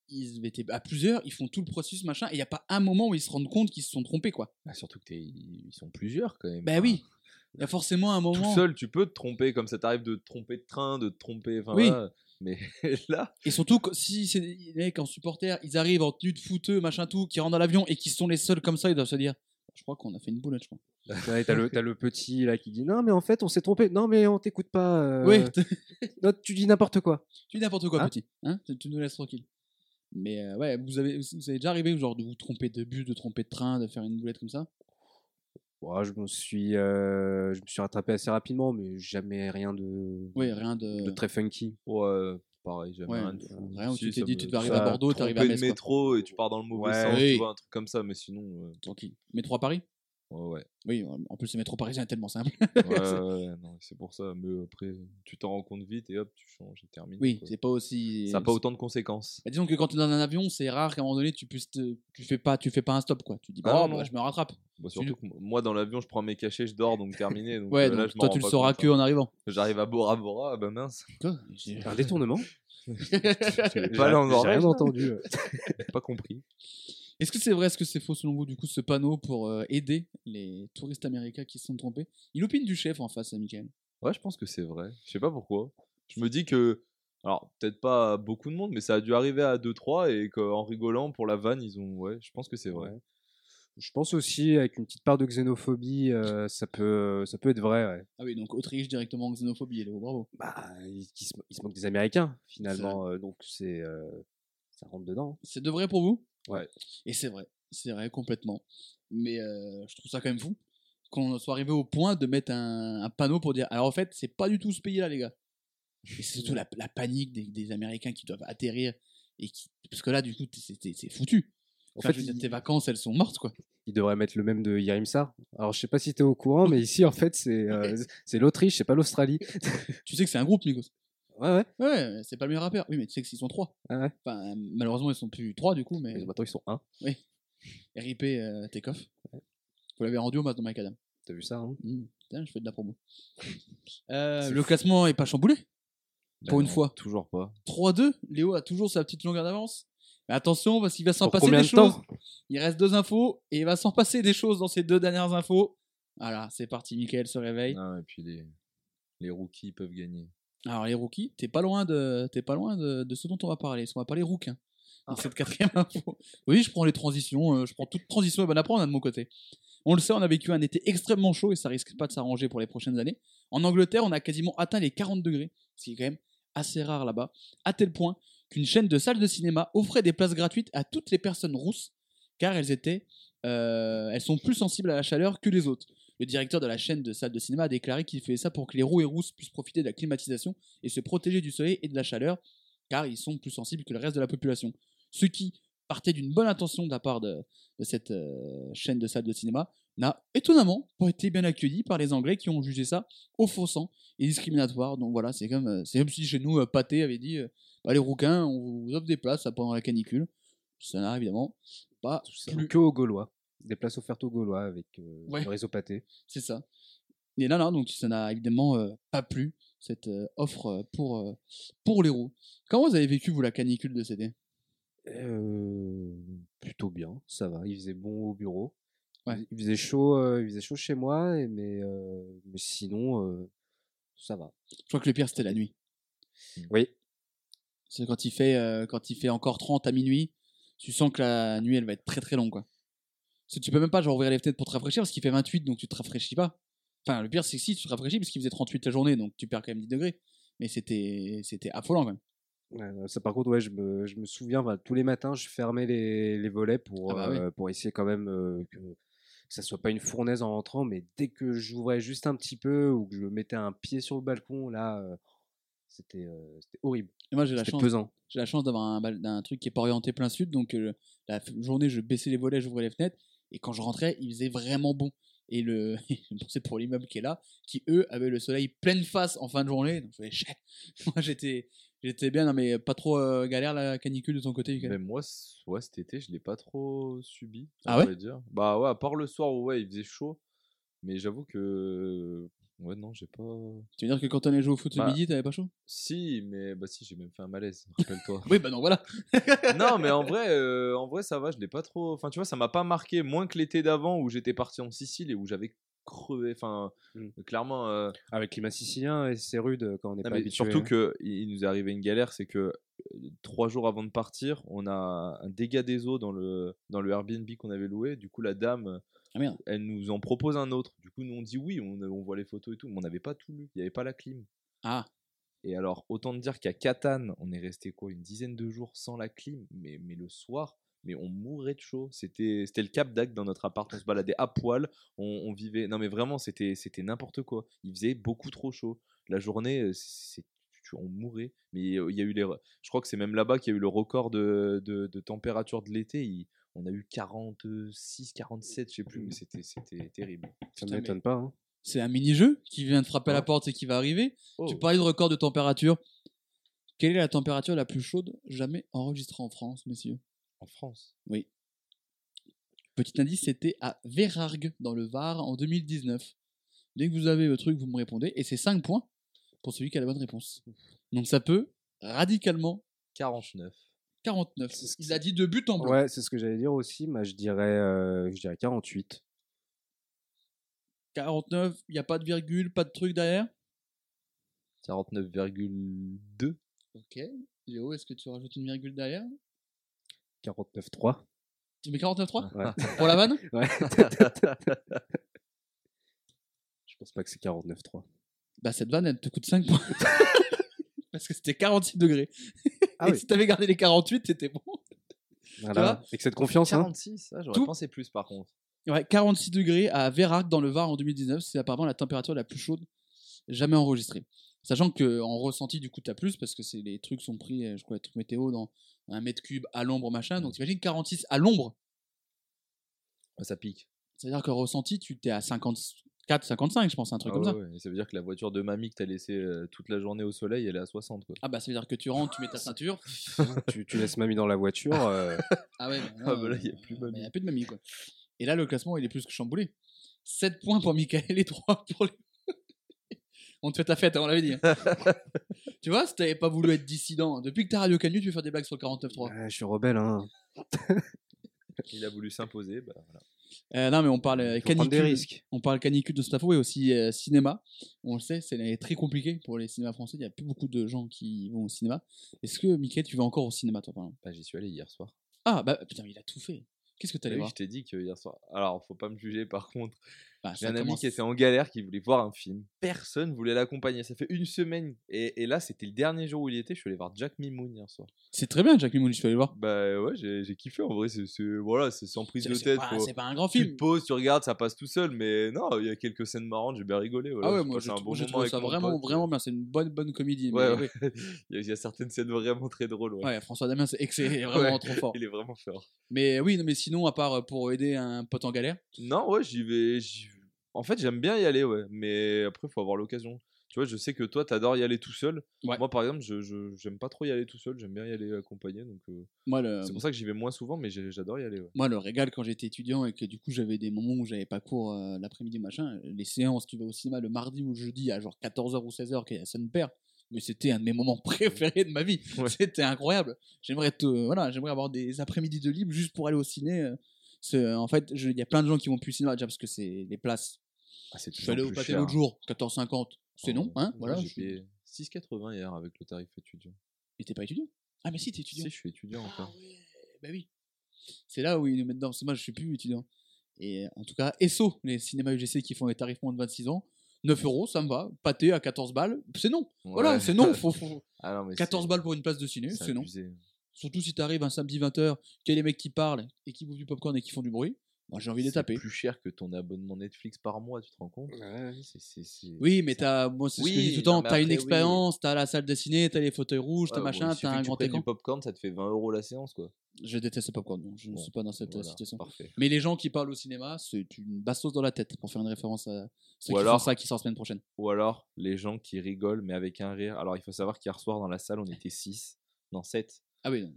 ils étaient à plusieurs, ils font tout le processus machin, et il n'y a pas un moment où ils se rendent compte qu'ils se sont trompés quoi. Ah, surtout que ils sont plusieurs quand même. Bah Enfin, oui, il y a forcément un Tout moment. seul, tu peux te tromper, comme ça t'arrive de te tromper de train, de te tromper. Enfin, Oui. Mais là, Et surtout que si c'est des mecs en supporter, ils arrivent en tenue de fouteux, machin tout, qui rentrent dans l'avion et qui sont les seuls comme ça, ils doivent se dire Je crois qu'on a fait une boulette, je crois. Ouais, t'as le, t'as le petit là qui dit non, mais en fait, on s'est trompé. Non, mais on t'écoute pas. euh, Oui, non, tu dis n'importe quoi. tu dis n'importe quoi, Hein petit. Hein tu, tu nous laisses tranquille. Mais euh, ouais, vous avez, vous avez déjà arrivé genre de vous tromper de bus, de tromper de train, de faire une boulette comme ça? Bon, je me suis, euh, je me suis rattrapé assez rapidement, mais jamais rien de, Oui, rien de. de très funky. ouais, pareil, jamais Ouais, rien de fou. rien où Si, tu t'es dit, me- tu devais arriver à Bordeaux, t'arrives à tromper Metz. le quoi. métro et tu pars dans le mauvais Ouais. sens, Oui. tu vois, un truc comme ça, mais sinon, euh, Tranquille. Métro à Paris? Ouais, ouais. Oui, en plus, le métro parisien est tellement simple. Ouais, ouais, non, c'est pour ça. Mais après, tu t'en rends compte vite et hop, tu changes et termine. Oui, quoi. c'est pas aussi. Ça n'a pas autant de conséquences. Bah, disons que quand tu es dans un avion, c'est rare qu'à un moment donné, tu puisses te- tu fais pas, tu fais pas un stop quoi. Tu dis Ah bah, non, oh, bah, je me rattrape. Bah, surtout que moi, dans l'avion, je prends mes cachets, je dors, donc terminé. Donc, Ouais, euh, donc là, je m'en toi tu le sauras que en arrivant. J'arrive à Bora Bora, ah bah mince. Un détournement J'ai pas là en J'ai rien entendu. pas compris. Est-ce que c'est vrai, est-ce que c'est faux selon vous du coup ce panneau pour euh, aider les touristes américains qui se sont trompés? Il opine du chef en face à Michael. Ouais, je pense que c'est vrai. Je sais pas pourquoi. Je me dis que. Alors, peut-être pas beaucoup de monde, mais ça a dû arriver à 2-3 et qu'en rigolant pour la vanne, ils ont. Ouais, je pense que c'est vrai. Ouais. Je pense aussi avec une petite part de xénophobie, euh, ça peut, ça peut être vrai. ouais. Ah oui, donc Autriche directement xénophobie, Léo, bravo. Bah, ils, ils se, ils se moquent des Américains finalement, euh, donc c'est, euh, ça rentre dedans. C'est de vrai pour vous? Ouais. Et c'est vrai, c'est vrai complètement. Mais euh, je trouve ça quand même fou qu'on soit arrivé au point de mettre un, un panneau pour dire alors en fait c'est pas du tout ce pays-là les gars. Et c'est surtout la, la panique des, des Américains qui doivent atterrir et qui parce que là du coup c'est foutu. En Enfin, fait, je veux dire, tes vacances elles sont mortes quoi. ils devraient mettre le même de Yarimsar. Alors, je sais pas si tu es au courant, mais ici, en fait, c'est, euh, c'est l'Autriche, c'est pas l'Australie. Tu sais que c'est un groupe Nikos. Ouais, ouais. Ouais, c'est pas le meilleur rappeur. Oui, mais tu sais qu'ils sont trois. Ah ouais. Enfin, malheureusement, ils sont plus trois du coup, mais Mais maintenant, ils sont un. RIP euh, Takeoff. Vous l'avez rendu au match dans Macadam. T'as vu ça hein? Mmh. Putain, je fais de la promo. Euh, le fou. classement est pas chamboulé. Pour une fois. Toujours pas. 3-2. Léo a toujours sa petite longueur d'avance. Mais attention, parce qu'il va s'en passer des de choses. Il reste deux infos et il va s'en passer des choses dans ces deux dernières infos. Voilà, c'est parti. Michael se réveille. Non, et puis les, les rookies peuvent gagner. Alors les rookies, t'es pas loin de, t'es pas loin de, de ce dont on va parler. Qu'on va parler rouquins. Ah. Dans cette quatrième info. Oui, je prends les transitions. euh, je prends toute transition et bonne à prendre hein, de mon côté. On le sait, on a vécu un été extrêmement chaud et ça risque pas de s'arranger pour les prochaines années. En Angleterre, on a quasiment atteint les 40 degrés, ce qui est quand même assez rare là-bas, à tel point qu'une chaîne de salles de cinéma offrait des places gratuites à toutes les personnes rousses, car elles étaient, euh, elles sont plus sensibles à la chaleur que les autres. Le directeur de la chaîne de salles de cinéma a déclaré qu'il faisait ça pour que les roux et rousses puissent profiter de la climatisation et se protéger du soleil et de la chaleur, car ils sont plus sensibles que le reste de la population. Ce qui partait d'une bonne intention de la part de, de cette euh, chaîne de salles de cinéma, n'a étonnamment pas été bien accueilli par les Anglais qui ont jugé ça offensant et discriminatoire. Donc voilà, c'est comme, euh, c'est comme si chez nous, euh, Pâté avait dit euh, bah, les rouquins, on vous offre des places pendant la canicule. Ça n'a évidemment pas plu. Que aux Gaulois. Des places offertes aux Gaulois avec euh, Ouais. le réseau pâté. C'est ça. Et là, là, donc ça n'a évidemment euh, pas plu, cette euh, offre euh, pour, euh, pour les roues. Comment vous avez vécu, vous, la canicule de Euh, plutôt bien, ça va. Il faisait bon au bureau. Ouais. Il faisait chaud, euh, il faisait chaud chez moi, et- mais, euh, mais sinon, euh, ça va. Je crois que le pire, c'était la nuit. Oui. C'est quand il fait euh, quand il fait encore 30 à minuit, tu sens que la nuit elle va être très très longue quoi. Parce que tu peux même pas genre ouvrir les fenêtres pour te rafraîchir parce qu'il fait 28 donc tu te rafraîchis pas. Enfin le pire c'est que si tu te rafraîchis parce qu'il faisait 38 la journée donc tu perds quand même 10 degrés. Mais c'était c'était affolant quand même. Ouais, euh, ça, par contre, ouais, je me, je me souviens, bah, tous les matins, je fermais les, les volets pour, Ah bah oui. euh, pour essayer quand même euh, que, que ça soit pas une fournaise en rentrant, mais dès que j'ouvrais juste un petit peu ou que je mettais un pied sur le balcon, là, euh, c'était euh, horrible. Et moi j'ai la chance j'ai la chance d'avoir un, d'un truc qui est pas orienté plein sud donc euh, la journée je baissais les volets, j'ouvrais les fenêtres et quand je rentrais, il faisait vraiment bon. Et le c'est pour l'immeuble qui est là qui eux avaient le soleil pleine face en fin de journée donc je faisais chais. Moi j'étais j'étais bien non mais pas trop euh, galère la canicule de ton côté Mais moi, ouais, cet été, je l'ai pas trop subi. Ah ouais? dire. Bah ouais, à part le soir où ouais, il faisait chaud. Mais j'avoue que. Ouais, non, j'ai pas. Tu veux dire que quand on est joué au foot ce Bah. midi, t'avais pas chaud? Si, mais bah si, j'ai même fait un malaise, rappelle-toi. Oui, bah non, voilà. non, mais en vrai, euh, en vrai, ça va, je l'ai pas trop. Enfin, tu vois, ça m'a pas marqué moins que l'été d'avant où j'étais parti en Sicile et où j'avais crevé. Enfin, Mm. clairement. euh, Avec climat sicilien, et c'est rude quand on n'est non, pas mais habitué. surtout hein. que il il nous est arrivé une galère, c'est que euh, trois jours avant de partir, on a un dégât des eaux dans le dans le Airbnb qu'on avait loué. Du coup, la dame, Ah merde. elle nous en propose un autre. Du coup, nous on dit oui, on, on voit les photos et tout, mais on n'avait pas tout lu. Il n'y avait pas la clim. Ah, Et alors, autant te dire qu'à Catane, on est resté quoi Une dizaine de jours sans la clim, mais, mais le soir, mais on mourait de chaud. C'était le Cap d'Agde dans notre appart, on se baladait à poil, on, on vivait. Non, mais vraiment, c'était n'importe quoi. Il faisait beaucoup trop chaud. La journée, euh, c'est on mourait. Mais euh, il y a eu les. Je crois que c'est même là-bas qu'il y a eu le record de, de, de température de l'été. Il- On a eu 46, 47, je sais plus, mais c'était c'était terrible. Ça ne m'étonne pas. hein. c'est un mini-jeu qui vient de frapper à la porte et qui va arriver. Oh. Tu parlais de record de température. Quelle est la température la plus chaude jamais enregistrée en France, messieurs? En France? Oui. Petit indice, c'était à Vérargues, dans le Var, en 2019. Dès que vous avez le truc, vous me répondez. Et c'est 5 points pour celui qui a la bonne réponse. Donc ça peut radicalement 49. 49. C'est ce que Il a dit de but en blanc. Ouais, c'est ce que j'allais dire aussi. mais je dirais, euh, je dirais 48. 49, il n'y a pas de virgule, pas de truc derrière? 49,2. Ok. Léo, est-ce que tu rajoutes une virgule derrière? 49,3. Tu mets 49,3 Ouais. Pour la vanne? Ouais. je pense pas que c'est 49,3. Bah cette vanne, elle te coûte 5 points. Parce que c'était 46 degrés. Ah Et oui. si t'avais gardé les 48, c'était bon. Voilà. Avec cette confiance, hein. 46, ah, j'aurais Tout- pensé plus par contre. Ouais, 46 degrés à Vérargues dans le Var en 2019. C'est apparemment la température la plus chaude jamais enregistrée. Sachant que en ressenti, du coup, t'as plus parce que c'est les trucs sont pris, euh, je crois, les trucs météo dans un mètre cube à l'ombre, machin. Donc t'imagines 46 à l'ombre? Ah, ça pique. C'est-à-dire qu'en ressenti, tu t'es à 54, 55, je pense, un truc Ah comme ouais, ça. ouais, et ça veut dire que la voiture de mamie que t'as laissée euh, toute la journée au soleil, elle est à 60 quoi. Ah bah ça veut dire que tu rentres, tu mets ta ceinture. tu, tu laisses mamie dans la voiture. euh, Ah ouais, Ah bah là, y a plus mamie. Il n'y a plus de mamie quoi. Et là, le classement, il est plus que chamboulé. 7 points pour Michael et 3 pour les. On te fait ta fête, hein, on l'avait dit. hein. tu vois, si t'avais pas voulu être dissident, depuis que t'as Radio Canu, tu veux faire des blagues sur le 49.3. Ouais, je suis rebelle, hein. Il a voulu s'imposer. Bah, voilà. Euh, non, mais on parle euh, prendre des canicule. risques. On parle canicule de et aussi euh, cinéma. On le sait, c'est très compliqué pour les cinémas français. Il n'y a plus beaucoup de gens qui vont au cinéma. Est-ce que, Michael, tu vas encore au cinéma, toi, par exemple? Bah, J'y suis allé hier soir. Ah, bah putain, il a tout fait. Qu'est-ce que t'allais Oui, voir? je t'ai dit que hier soir. Alors, faut pas me juger par contre. Bah, J'ai un ami qui était en galère, qui voulait voir un film. Personne voulait l'accompagner. Ça fait une semaine. Et, et là, c'était le dernier jour où il était. Je suis allé voir Jack Mimoun hier soir. C'est très bien, Jack Lemmon, je suis allé voir. Bah ouais, j'ai kiffé. En vrai, c'est voilà, sans prise de tête. c'est pas un grand Tu film. te poses, tu regardes, ça passe tout seul. Mais non, il y a quelques scènes marrantes. J'ai bien rigolé. Voilà, Ah ouais, moi, je un bon j'ai moment trouvé avec ça vraiment, pote. vraiment bien. C'est une bonne, bonne comédie. Ouais, ouais. il, y a, certaines scènes vraiment très drôles. Ouais. François Damien, c'est vraiment trop fort. Il est vraiment fort. Mais oui, non, mais sinon, à part euh, pour aider un pote en galère, Non, ouais, j'y vais. En fait, j'aime bien y aller, ouais. Mais après, faut avoir l'occasion. Tu vois, je sais que toi, t'adores y aller tout seul. Ouais. Moi, par exemple, je je- j'aime pas trop y aller tout seul. J'aime bien y aller accompagné. Donc, euh, moi, le, c'est pour ça que j'y vais moins souvent, mais j'ai- j'adore y aller. Ouais. moi, le régal quand j'étais étudiant et que du coup, j'avais des moments où j'avais pas cours euh, l'après-midi, machin, les séances, tu vas au cinéma le mardi ou le jeudi à genre 14h ou 16h, qui ça me perd. Mais c'était un de mes moments préférés de ma vie. Ouais. C'était incroyable. J'aimerais te, voilà, j'aimerais avoir des après-midi de libre juste pour aller au ciné. euh. C'est- En fait, je- il y a plein de gens qui vont plus au cinéma déjà parce que c'est les places. Ah, Je suis allé au pâté l'autre hein. jour, 14,50. C'est Oh, non, hein moi, Voilà. J'ai payé 6,80 hier avec le tarif étudiant. Et t'es pas étudiant? Ah, mais si, t'es étudiant. Si, je suis étudiant Ah encore. ouais, bah oui. C'est là où ils nous mettent dedans. Moi, je suis plus étudiant. Et en tout cas, ESSO, les cinémas UGC qui font les tarifs moins de 26 ans, 9 euros, ça me va. Pâté à 14 balles, c'est non. Voilà, c'est non. Faut, faut- Ah non, mais 14 c'est- balles pour une place de ciné, c'est non. Surtout si t'arrives un samedi 20h, qu'il y a les mecs qui parlent et qui bouffent du popcorn et qui font du bruit. Moi, j'ai envie de les C'est taper. plus cher que ton abonnement Netflix par mois, tu te rends compte? Ouais. C'est- c'est- c'est- Oui, mais t'as, moi, c'est ce que je dis tout le temps. T'as une après, oui. expérience, t'as la salle de ciné, t'as les fauteuils rouges, t'as Ouais, bon, machin, t'as un que grand écran. du popcorn, ça te fait 20 euros la séance, quoi. Je déteste le popcorn, donc je ne Bon, suis pas dans cette euh, Voilà, situation. Parfait. Mais les gens qui parlent au cinéma, c'est une bastos dans la tête pour faire une référence à ceux Ou qui alors- font ça qui sort semaine prochaine. Ou alors, les gens qui rigolent, mais avec un rire. Alors, il faut savoir qu'hier soir, dans la salle, on était 6. Non, 7. Ah oui.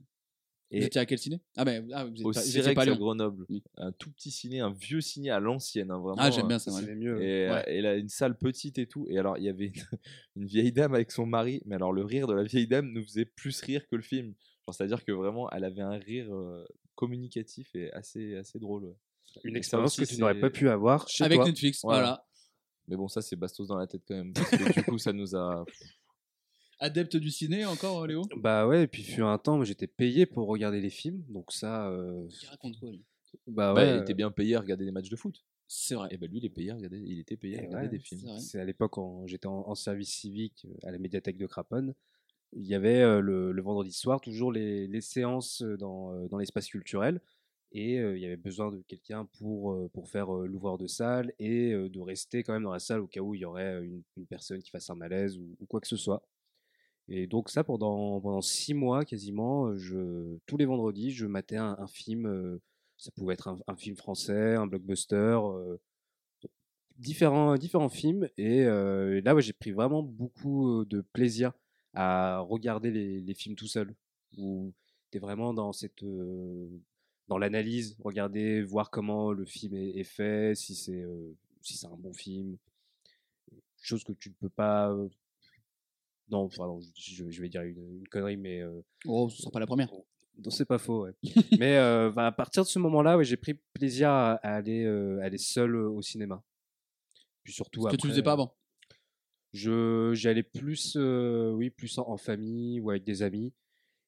Vous Et étiez à quel ciné? Ah ben ah, vous êtes au pas, vous étiez Cirex pas à. Grenoble. Oui. Un tout petit ciné, un vieux ciné à l'ancienne. hein, vraiment, Ah j'aime bien ça. Ça, ouais. mieux. Et, euh, Ouais. et là, une salle petite et tout. Et alors, il y avait une, une vieille dame avec son mari. Mais alors, le rire de la vieille dame nous faisait plus rire que le film. Genre, c'est-à-dire que vraiment, elle avait un rire euh, communicatif et assez, assez drôle. ouais. Une Et expérience aussi, que tu n'aurais pas pu avoir chez Avec toi. Netflix, Voilà. voilà. Mais bon, ça, c'est bastos dans la tête quand même. Parce que du coup, ça nous a. Adepte du ciné encore, Léo? Bah ouais, et puis fut un temps, moi, j'étais payé pour regarder les films, donc ça, euh, Qui raconte quoi lui? bah Ouais, il était bien payé à regarder des matchs de foot. C'est vrai. Et ben lui, il est payé à regarder, il était payé à Et regarder ouais, des films. c'est vrai. C'est à l'époque quand j'étais en, en service civique euh, à la médiathèque de Craponne. Il y avait euh, le, le vendredi soir toujours les, les séances euh, dans, euh, dans l'espace culturel. Et euh, il y avait besoin de quelqu'un pour, euh, pour faire euh, l'ouvreur de salle et euh, de rester quand même dans la salle au cas où il y aurait euh, une, une personne qui fasse un malaise ou, ou quoi que ce soit. Et donc ça, pendant, pendant six mois quasiment, tous les vendredis, je matais un, un film. ça pouvait être un, film français, un blockbuster, différents, différents films. Et là, j'ai pris vraiment beaucoup de plaisir à regarder les, films tout seul. Où tu es vraiment dans cette... dans l'analyse, regarder, voir comment le film est, est fait, si c'est si c'est un bon film. Chose que tu ne peux pas... non, pardon, je, vais dire une, une connerie, mais... euh, Oh, ce sera pas la première. non, c'est pas faux, ouais. Mais euh, bah, à partir de ce moment-là, ouais, j'ai pris plaisir à, à aller, euh, aller seul au cinéma. Puis surtout Ce que tu après, faisais pas avant? Je j'allais plus, oui, plus en, en famille ou avec des amis.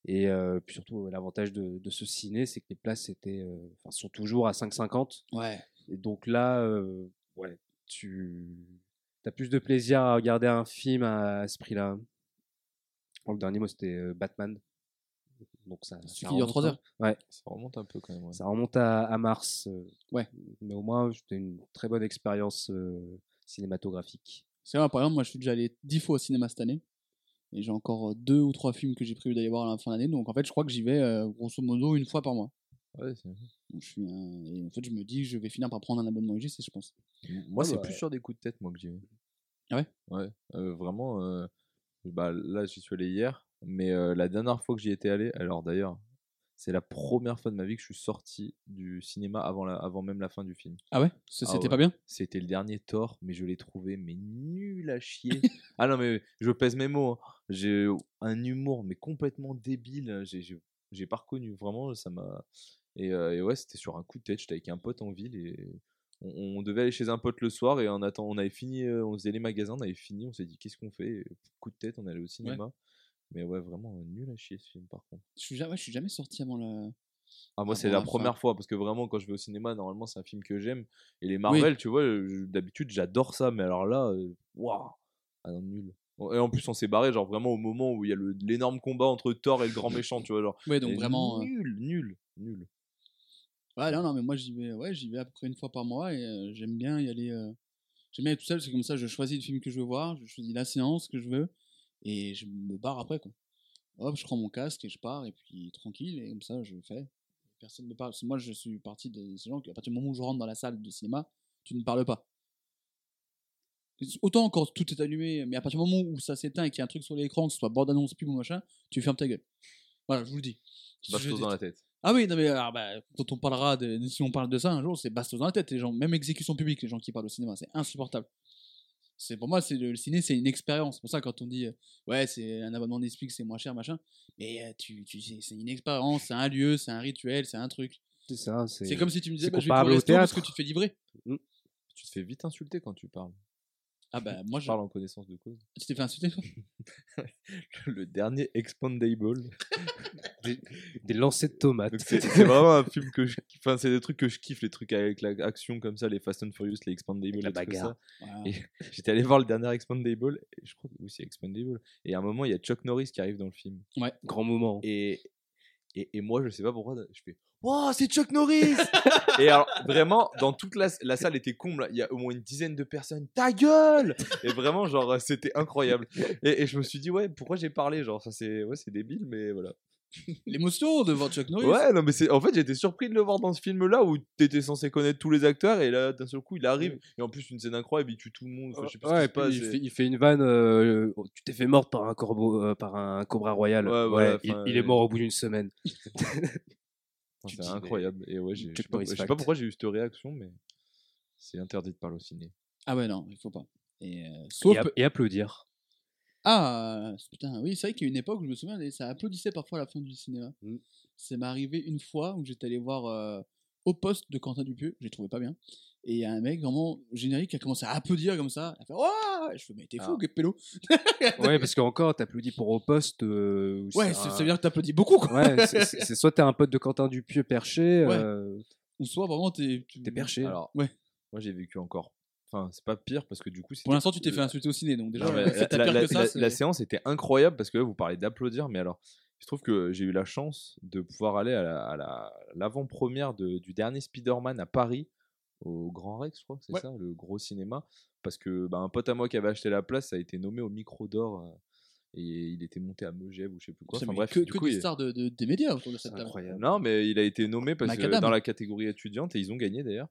Et euh, puis surtout, l'avantage de, de ce ciné, c'est que les places étaient, euh, enfin, sont toujours à 5,50. Ouais. Et donc là, euh, ouais, tu as plus de plaisir à regarder un film à, à ce prix-là. Le dernier, moi, c'était euh, Batman. Donc ça, Celui ça qui dure remonte trois un- heures. Ouais, Ça remonte un peu quand même. ouais. ça remonte à, à mars. euh, Ouais. Mais au moins, c'était une très bonne expérience euh, cinématographique. C'est vrai, par exemple, moi je suis déjà allé dix fois au cinéma cette année. Et j'ai encore deux ou trois films que j'ai prévu d'aller voir à la fin d'année. Donc en fait, je crois que j'y vais euh, grosso modo une fois par mois. Ouais, c'est- Donc, je suis un- Et en fait, je me dis que je vais finir par prendre un abonnement UGC, je pense. Moi, Ouais, c'est bah, plus sur des coups de tête, moi, que j'y vais. Ah ouais? Ouais, euh, vraiment. euh, bah, là, j'y suis allé hier, mais euh, la dernière fois que j'y étais allé, alors d'ailleurs, c'est la première fois de ma vie que je suis sorti du cinéma avant, la, avant même la fin du film. Ah ouais? Ah C'était ouais. pas bien? C'était le dernier Thor, mais je l'ai trouvé mais nul à chier. ah non, mais je pèse mes mots. hein. J'ai un humour, mais complètement débile. J'ai- J'ai j'ai pas reconnu. Vraiment, ça m'a. Et, euh, et ouais, c'était sur un coup de tête. J'étais avec un pote en ville et on, on devait aller chez un pote le soir. Et en attendant, on avait fini, euh, on faisait les magasins, on avait fini. On s'est dit, qu'est-ce qu'on fait? Coup de tête, on allait au cinéma. Mais ouais, vraiment euh, nul à chier ce film par contre. je suis, jamais, je suis jamais sorti avant la. Ah, moi, c'est la première fois parce que vraiment, quand je vais au cinéma, normalement, c'est un film que j'aime. Et les Marvel, tu vois, je- d'habitude, j'adore ça. Mais alors là, euh, waouh, ah non, nul. Et en plus, on s'est barré, genre vraiment au moment où il y a l'énorme combat entre Thor et le grand méchant, tu vois. Genre, Ouais, donc vraiment. euh, Nul, nul, nul. Ouais, non, non, mais moi j'y vais, ouais, j'y vais à peu près une fois par mois et euh, j'aime bien y aller. euh, J'aime bien être tout seul, c'est comme ça, je choisis le film que je veux voir, je choisis la séance que je veux et je me barre après quoi. Hop, je prends mon casque et je pars et puis tranquille et comme ça je le fais. Personne ne parle. Parce que moi je suis partie de ces gens qui, à partir du moment où je rentre dans la salle de cinéma, tu ne parles pas. Autant quand tout est allumé, mais à partir du moment où ça s'éteint et qu'il y a un truc sur l'écran, que ce soit bande-annonce, pub ou machin, tu fermes ta gueule. Voilà, je vous le dis. Je Bastos dans la tête. Ah oui, non mais alors, bah, quand on parlera de, si on parle de ça un jour, c'est bastos dans la tête les gens, même exécution publique les gens qui parlent au cinéma, c'est insupportable. C'est pour moi c'est le, le ciné c'est une expérience. C'est pour ça quand on dit euh, ouais, c'est un abonnement Netflix, c'est moins cher machin, mais euh, tu, tu c'est une expérience, c'est un lieu, c'est un rituel, c'est un truc. C'est ça. C'est comme si tu me disais bah, je vais au resto parce que tu te fais livrer. Tu te fais vite insulter quand tu parles. Ah bah moi Je je parle en connaissance de cause. tu t'es fait insulter toi? Le dernier Expandable. des lancers de tomates. C'est vraiment un film que je kiffe. Enfin, c'est des trucs que je kiffe, les trucs avec l'action comme ça, les Fast and Furious, les Expandable, la bagarre. Et j'étais allé voir le dernier Expandable, et je crois que oui, c'est Expandable. Et à un moment, il y a Chuck Norris qui arrive dans le film. Grand moment. Et, et, et moi, je sais pas pourquoi, je fais Wow, c'est Chuck Norris Et alors, vraiment, dans toute la, la salle était comble. Il y a au moins une dizaine de personnes. Ta gueule Et vraiment, genre, c'était incroyable. Et, et je me suis dit, ouais, pourquoi j'ai parlé? Genre, ça, c'est ouais, c'est débile, mais voilà. L'émotion de voir Chuck Norris. Ouais, non, mais c'est en fait, j'étais surpris de le voir dans ce film-là où t'étais censé connaître tous les acteurs et là, d'un seul coup, il arrive. Et en plus, une scène incroyable, il tue tout le monde. Enfin, je sais pas Ouais, ce et qui se passe. puis il, et- fait, il fait une vanne. euh, oh, tu t'es fait mordre par un corbeau, euh, par un cobra royal. Ouais, voilà, il, est euh, mort au bout d'une semaine. C'est incroyable. Et ouais, je sais pas, pourquoi j'ai eu cette réaction, mais c'est interdit de parler au ciné. Ah ouais non, il faut pas. Et, euh, Et, sauf app- et applaudir. Ah, putain, oui, c'est vrai qu'il y a une époque où je me souviens, et ça applaudissait parfois à la fin du cinéma. Mm. Ça m'est arrivé une fois où j'étais allé voir euh, Au poste de Quentin Dupieux, je l'ai trouvé pas bien. Et il y a un mec vraiment générique qui a commencé à applaudir comme ça. Il a fait Ouah Je fais, mais t'es fou, Ah. que pélo Ouais, parce qu'encore, t'applaudis pour au poste. euh, Ouais, c'est ça un- ça veut dire que t'applaudis beaucoup, quoi. Ouais, c'est- soit t'es un pote de Quentin Dupieux perché, Ouais. euh, Ou soit vraiment t'es. tu- t'es perché. Alors, Ouais. moi, j'ai vécu encore. Enfin, c'est pas pire parce que du coup, Pour l'instant, tu t'es fait insulter au ciné, donc déjà, Non, la, la- pire la- que ça. la- séance était incroyable parce que là, vous parlez d'applaudir, mais alors, je trouve que j'ai eu la chance de pouvoir aller à la- à la- l'avant-première du dernier Spider-Man à Paris, au Grand Rex, je crois c'est Ouais. ça, le gros cinéma, parce que bah, un pote à moi qui avait acheté la place a été nommé au micro d'or euh, et il était monté à Megève ou je sais plus quoi. Enfin bref, que, du que coup, des il- stars de, de- des médias autour de cette table. incroyable. non, mais il a été nommé parce que dans la catégorie étudiante et ils ont gagné d'ailleurs.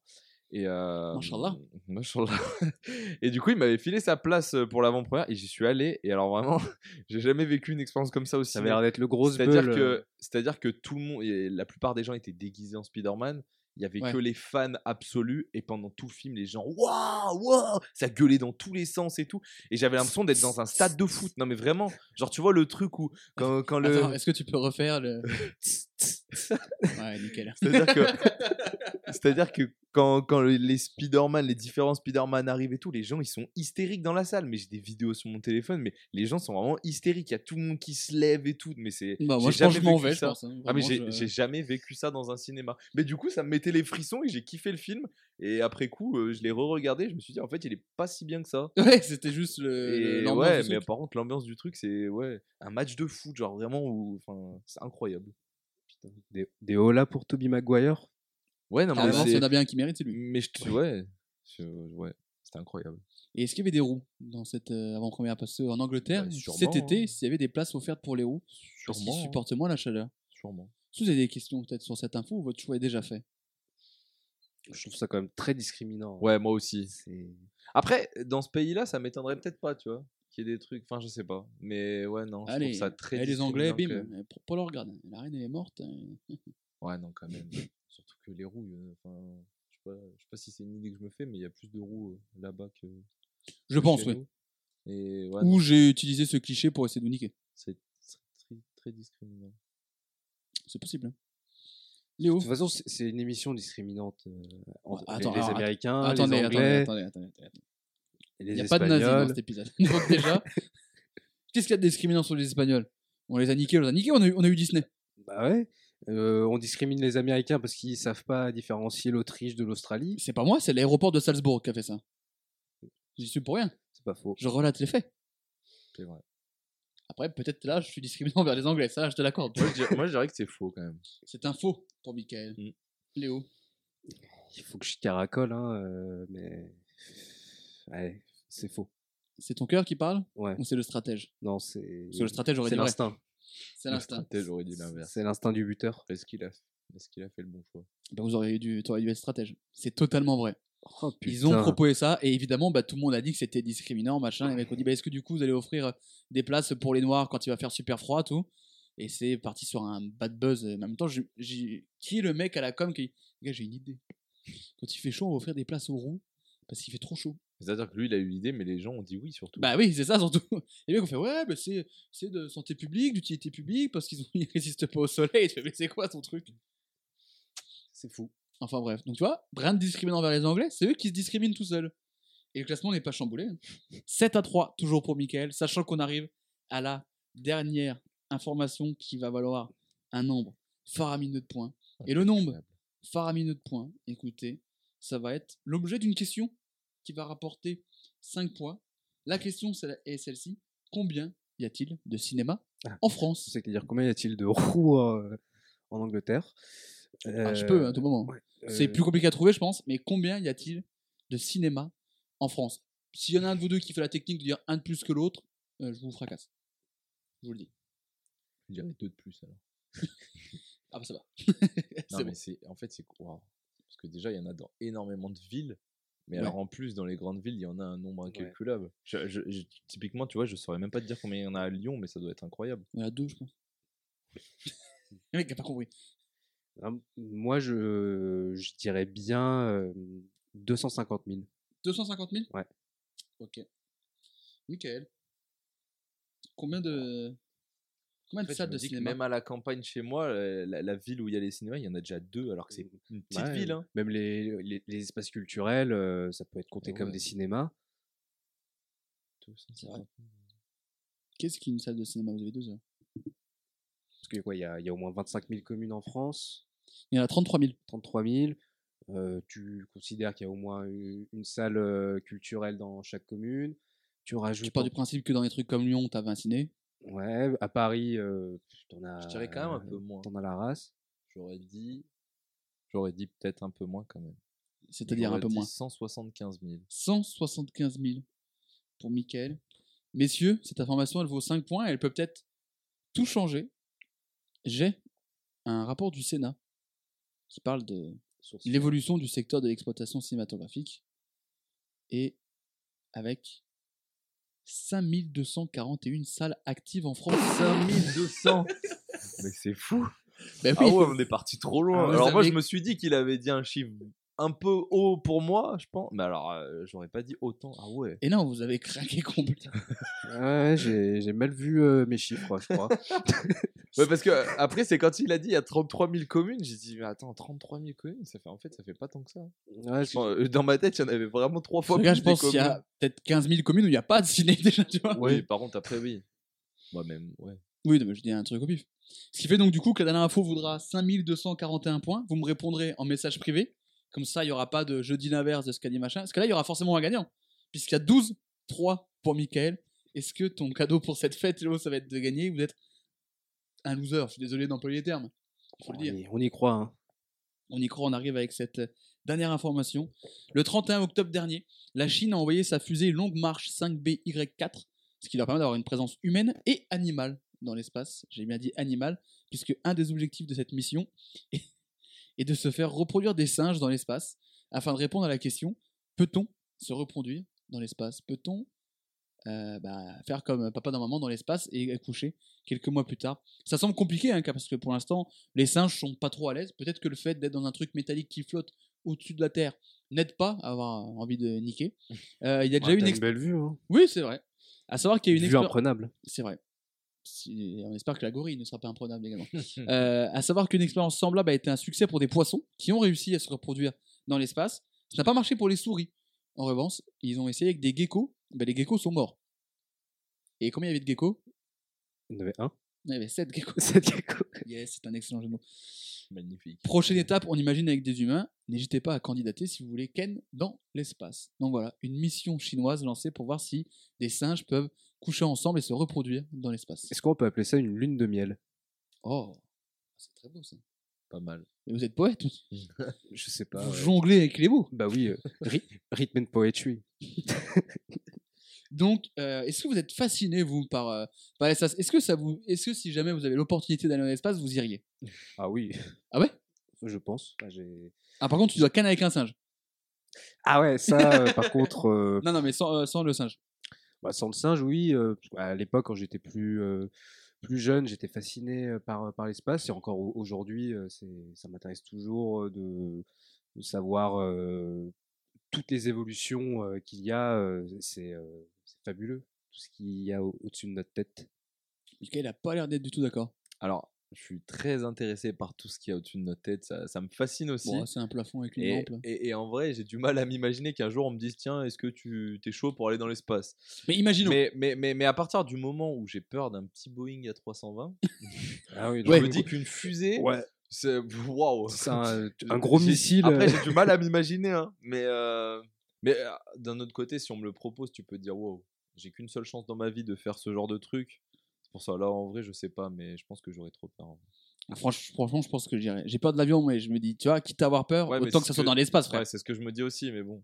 Et euh. Mashallah. et du coup, il m'avait filé sa place pour l'avant-première et j'y suis allé. Et alors vraiment, j'ai jamais vécu une expérience comme ça aussi. Ça avait l'air d'être le gros C'est-à-dire que, euh, c'est-à-dire que tout le monde, et la plupart des gens étaient déguisés en Spider-Man. Il y avait Ouais. que les fans absolus et pendant tout le film, les gens, waouh, waouh, ça gueulait dans tous les sens et tout. Et j'avais l'impression d'être dans un stade de foot. Non mais vraiment, genre tu vois le truc où quand, quand le, est-ce que tu peux refaire le. ouais, nickel. C'est-à-dire que, c'est-à-dire que quand, quand le- les Spider-Man, les différents Spider-Man arrivent et tout, les gens ils sont hystériques dans la salle. Mais j'ai des vidéos sur mon téléphone, mais les gens sont vraiment hystériques. Il y a tout le monde qui se lève et tout. Mais c'est. Bah, moi, j'ai je m'en ça. pense. hein. Ah mais Vraiment, j'ai je- jamais vécu ça dans un cinéma. Mais du coup, ça me mettait les frissons et j'ai kiffé le film. Et après coup, euh, je l'ai re-regardé. Je me suis dit, en fait, il est pas si bien que ça. Ouais, c'était juste le. ouais, mais par contre, l'ambiance du truc, c'est ouais, un match de foot, genre vraiment, où, enfin, c'est incroyable. Des, des holas pour Toby Maguire? Ouais, non, mais c'est- s'il y en a bien un qui mérite, c'est lui. Mais je te- ouais, je- ouais, c'était incroyable. Et est-ce qu'il y avait des roues dans cette euh, avant-première? Parce qu'en Angleterre, Bah, cet été, hein. s'il y avait des places offertes pour les roues, parce qu'ils Sûrement. hein, supportent moins la chaleur? Sûrement. Est-ce que vous avez des questions peut-être sur cette info ou votre choix est déjà fait? Je trouve ça quand même très discriminant. Ouais, moi aussi. C'est- Après, dans ce pays-là, ça m'étonnerait peut-être pas, tu vois. Qu'il y ait des trucs. Enfin, je sais pas. Mais ouais, non, je Allez, trouve ça très. et les Anglais, bim, même. euh, Paul- regarde, la reine elle est morte. euh, Ouais, non, quand même. Surtout que les roues, euh, enfin, je sais pas, je sais pas si c'est une idée que je me fais, mais il y a plus de roues euh, là-bas que. Je pense, nous. Et ouais, Ou j'ai utilisé ce cliché pour essayer de vous niquer. c'est très, discriminant. C'est possible. hein. Léo De toute façon, c'est une émission discriminante. euh, entre Attends, les, alors, Américains, Attendez, les attendez, Anglais, attendez, attendez, Il n'y a pas de nazis dans cet épisode. Donc déjà, qu'est-ce qu'il y a de discriminant sur les Espagnols? On les a niqués, on les a niqués, on a eu, on a eu Disney. Bah ouais. Euh, on discrimine les Américains parce qu'ils savent pas différencier l'Autriche de l'Australie. C'est pas moi, c'est l'aéroport de Salzbourg qui a fait ça. J'y suis pour rien. C'est pas faux. Je relate les faits. C'est vrai. Après, peut-être là, je suis discriminant vers les Anglais. Ça, je te l'accorde. Moi, je dirais, moi, je dirais que c'est faux quand même. C'est un faux pour Michael. Mm. Léo. Il faut que je caracole, hein, euh, mais ouais, c'est faux. C'est ton cœur qui parle Ouais. ou c'est le stratège? Non, c'est Parce que le stratège aurait dit l'instinct. C'est l'instinct. aurait dit l'inverse. C'est l'instinct du buteur. Est-ce qu'il a, est-ce qu'il a fait le bon choix? Ben, vous auriez dû, t'aurais dû être stratège. C'est totalement vrai. Oh, Ils ont proposé ça et évidemment, bah, tout le monde a dit que c'était discriminant, machin. Les mecs ont dit, bah, est-ce que du coup vous allez offrir euh, des places pour les noirs quand il va faire super froid, tout? Et c'est parti sur un bad buzz. En même temps, qui est le mec à la com qui, gars, j'ai une idée. Quand il fait chaud, on va offrir des places aux roues parce qu'il fait trop chaud. C'est-à-dire que lui, il a eu l'idée, mais les gens ont dit oui surtout. Bah oui, c'est ça surtout. Et les mecs ont fait, ouais, bah, c'est c'est de santé publique, d'utilité publique parce qu'ils ont- ils résistent pas au soleil. Tu fais, mais c'est quoi ton truc? C'est fou. Enfin bref, donc tu vois, rien de discriminant vers les Anglais, c'est eux qui se discriminent tout seuls. Et le classement n'est pas chamboulé. 7 à 3, toujours pour Michael, sachant qu'on arrive à la dernière information qui va valoir un nombre faramineux de points. Et le nombre faramineux de points, écoutez, ça va être l'objet d'une question qui va rapporter 5 points. La question est celle-ci. Combien y a-t-il de cinéma Ah. en France? C'est-à-dire combien y a-t-il de roues euh, en Angleterre? Ah, Je peux, à tout moment. ouais, C'est euh, plus compliqué à trouver, je pense, mais combien y a-t-il de cinéma en France? S'il y en a un de vous deux qui fait la technique de dire un de plus que l'autre, euh, je vous fracasse. Je vous le dis. Je dirais deux de plus alors. Ah bah ça va. Non, mais bon. c'est, en fait, c'est quoi Parce que déjà, il y en a dans énormément de villes. Mais Ouais. alors, en plus, dans les grandes villes, il y en a un nombre incalculable. Je- je- je- typiquement, tu vois, je saurais même pas te dire combien il y en a à Lyon, mais ça doit être incroyable. Il y en a deux, je pense. Le mec a pas compris. hein, Moi, je, je dirais bien euh, 250 000. 250 000 Ouais. Ok. Michael. Combien de. Combien En de fait, je salles me de dis que cinéma? même à la campagne chez moi, la, ville où il y a les cinémas, il y en a déjà deux, alors que c'est une petite Ouais, ville. Hein. Même les, les, les espaces culturels, euh, ça peut être compté Ah comme ouais. des cinémas. Qu'est-ce qu'une salle de cinéma? Vous avez deux heures. Parce qu'il y, a, il y a au moins 25 000 communes en France, Il y en a 33 000. 33 000. Euh, tu considères qu'il y a au moins une, une salle euh, culturelle dans chaque commune. Tu rajoutes. Tu pars en- du principe que dans des trucs comme Lyon, t'avais un ciné. Ouais, à Paris, euh, t'en as. Je dirais quand même un peu moins. T'en as la race. J'aurais dit. J'aurais dit peut-être un peu moins quand même. C'est-à-dire un peu dit moins? 175 000. 175 000 pour Michael. Messieurs, cette information, elle vaut 5 points. Elle peut peut-être tout changer. J'ai un rapport du Sénat qui parle de l'évolution du secteur de l'exploitation cinématographique et avec 5241 salles actives en France. 5200 Mais c'est fou Ben Ah ouais, on est parti trop loin. Ah, alors moi, avez- je me suis dit qu'il avait dit un chiffre un peu haut pour moi, je pense. Mais alors, euh, j'aurais pas dit autant. Ah ouais. Et non, vous avez craqué complètement. Ouais, j'ai j'ai mal vu euh, mes chiffres, je crois. Ouais, parce que euh, après, c'est quand il a dit il y a 33 000 communes, j'ai dit, mais attends, 33 000 communes, ça fait en fait, ça fait pas tant que ça. Ouais, Je pense, euh, Dans ma tête, il y en avait vraiment trois fois Regarde, plus je pense qu'il y a peut-être 15 000 communes où il n'y a pas de ciné déjà, tu vois. Oui, par contre, après, oui. Moi-même, ouais. Oui, non, mais je dis un truc au pif. Ce qui fait donc du coup que la dernière info voudra 5241 points. Vous me répondrez en message privé. Comme ça, il n'y aura pas de jeudi l'inverse de ce qu'a dit machin. Parce que là, il y aura forcément un gagnant. Puisqu'il y a 12, 3 pour Michael. Est-ce que ton cadeau pour cette fête, Léo, ça va être de gagner ou d'être un loser? Je suis désolé d'employer les termes. Faut le on, dire. y, on y croit. Hein. On y croit, on arrive avec cette euh, dernière information. Le 31 octobre dernier, la Chine a envoyé sa fusée Longue Marche 5BY4, ce qui leur permet d'avoir une présence humaine et animale dans l'espace. J'ai bien dit animale, puisque un des objectifs de cette mission est de se faire reproduire des singes dans l'espace, afin de répondre à la question peut-on se reproduire dans l'espace? Peut-on euh, bah, faire comme papa dans maman dans l'espace et coucher quelques mois plus tard? Ça semble compliqué hein, parce que pour l'instant, les singes sont pas trop à l'aise. Peut-être que le fait d'être dans un truc métallique qui flotte au-dessus de la Terre n'aide pas à avoir envie de niquer. Euh, il y a déjà Ouais, une ex- belle vue, hein. Oui, c'est vrai. À savoir qu'il y a eu une Vue expéri- imprenable. C'est vrai. Si- on espère que la gorille ne sera pas imprenable également. Euh, à savoir qu'une expérience semblable a été un succès pour des poissons qui ont réussi à se reproduire dans l'espace. Ça n'a pas marché pour les souris. En revanche, ils ont essayé avec des geckos. Ben, les geckos sont morts. Et combien il y avait de geckos? Il y en avait un. Il y avait 7 geckos. Cette gecko. Yes, c'est un excellent jeu de mots. Magnifique. Prochaine étape, on imagine avec des humains. N'hésitez pas à candidater si vous voulez Ken dans l'espace. Donc voilà, une mission chinoise lancée pour voir si des singes peuvent coucher ensemble et se reproduire dans l'espace. Est-ce qu'on peut appeler ça une lune de miel? Oh, c'est très beau ça. Pas mal. Et vous êtes poète Je sais pas. Vous ouais. jonglez avec les mots. Bah oui, euh, ry- Rhythm and Poetry. Donc, euh, est-ce que vous êtes fasciné, vous, par, euh, par l'espace? Est-ce que, ça vous... est-ce que si jamais vous avez l'opportunité d'aller dans l'espace, vous iriez? Ah oui, Ah ouais? Je pense. Ah, Ah, par contre, tu dois canner avec un singe. ah ouais, ça, euh, par contre, Non, non, mais sans, sans le singe. Bah, sans le singe, oui. euh, à l'époque, quand j'étais plus, euh, plus jeune, j'étais fasciné par, par l'espace. Et encore au- aujourd'hui, c'est- ça m'intéresse toujours de, de savoir euh, toutes les évolutions euh, qu'il y a. euh, c'est euh, fabuleux, tout ce qu'il y a au- au-dessus de notre tête. Michael a pas l'air d'être du tout d'accord. Alors, je suis très intéressé par tout ce qu'il y a au-dessus de notre tête. Ça, ça me fascine aussi. Bon, c'est un plafond avec une Et, lampe. et- et en vrai, j'ai du mal à m'imaginer qu'un jour on me dise tiens, est-ce que tu t'es chaud pour aller dans l'espace? Mais imaginons. mais, mais, mais, mais à partir du moment où j'ai peur d'un petit Boeing à 320, Ah oui, je Ouais. me dis qu'une fusée, ouais, c'est c'est un, un gros missile. Après, euh, j'ai du mal à m'imaginer, hein, mais, euh, mais euh, d'un autre côté, si on me le propose, tu peux te dire wow, j'ai qu'une seule chance dans ma vie de faire ce genre de truc. Pour ça, là, en vrai, je sais pas, mais je pense que j'aurais trop peur. Ah, franch- franchement, je pense que j'irais. J'ai peur de l'avion, mais je me dis, tu vois, quitte à avoir peur, Ouais, autant que ça ce soit que- dans l'espace, frère. Ouais, c'est ce que je me dis aussi, mais bon,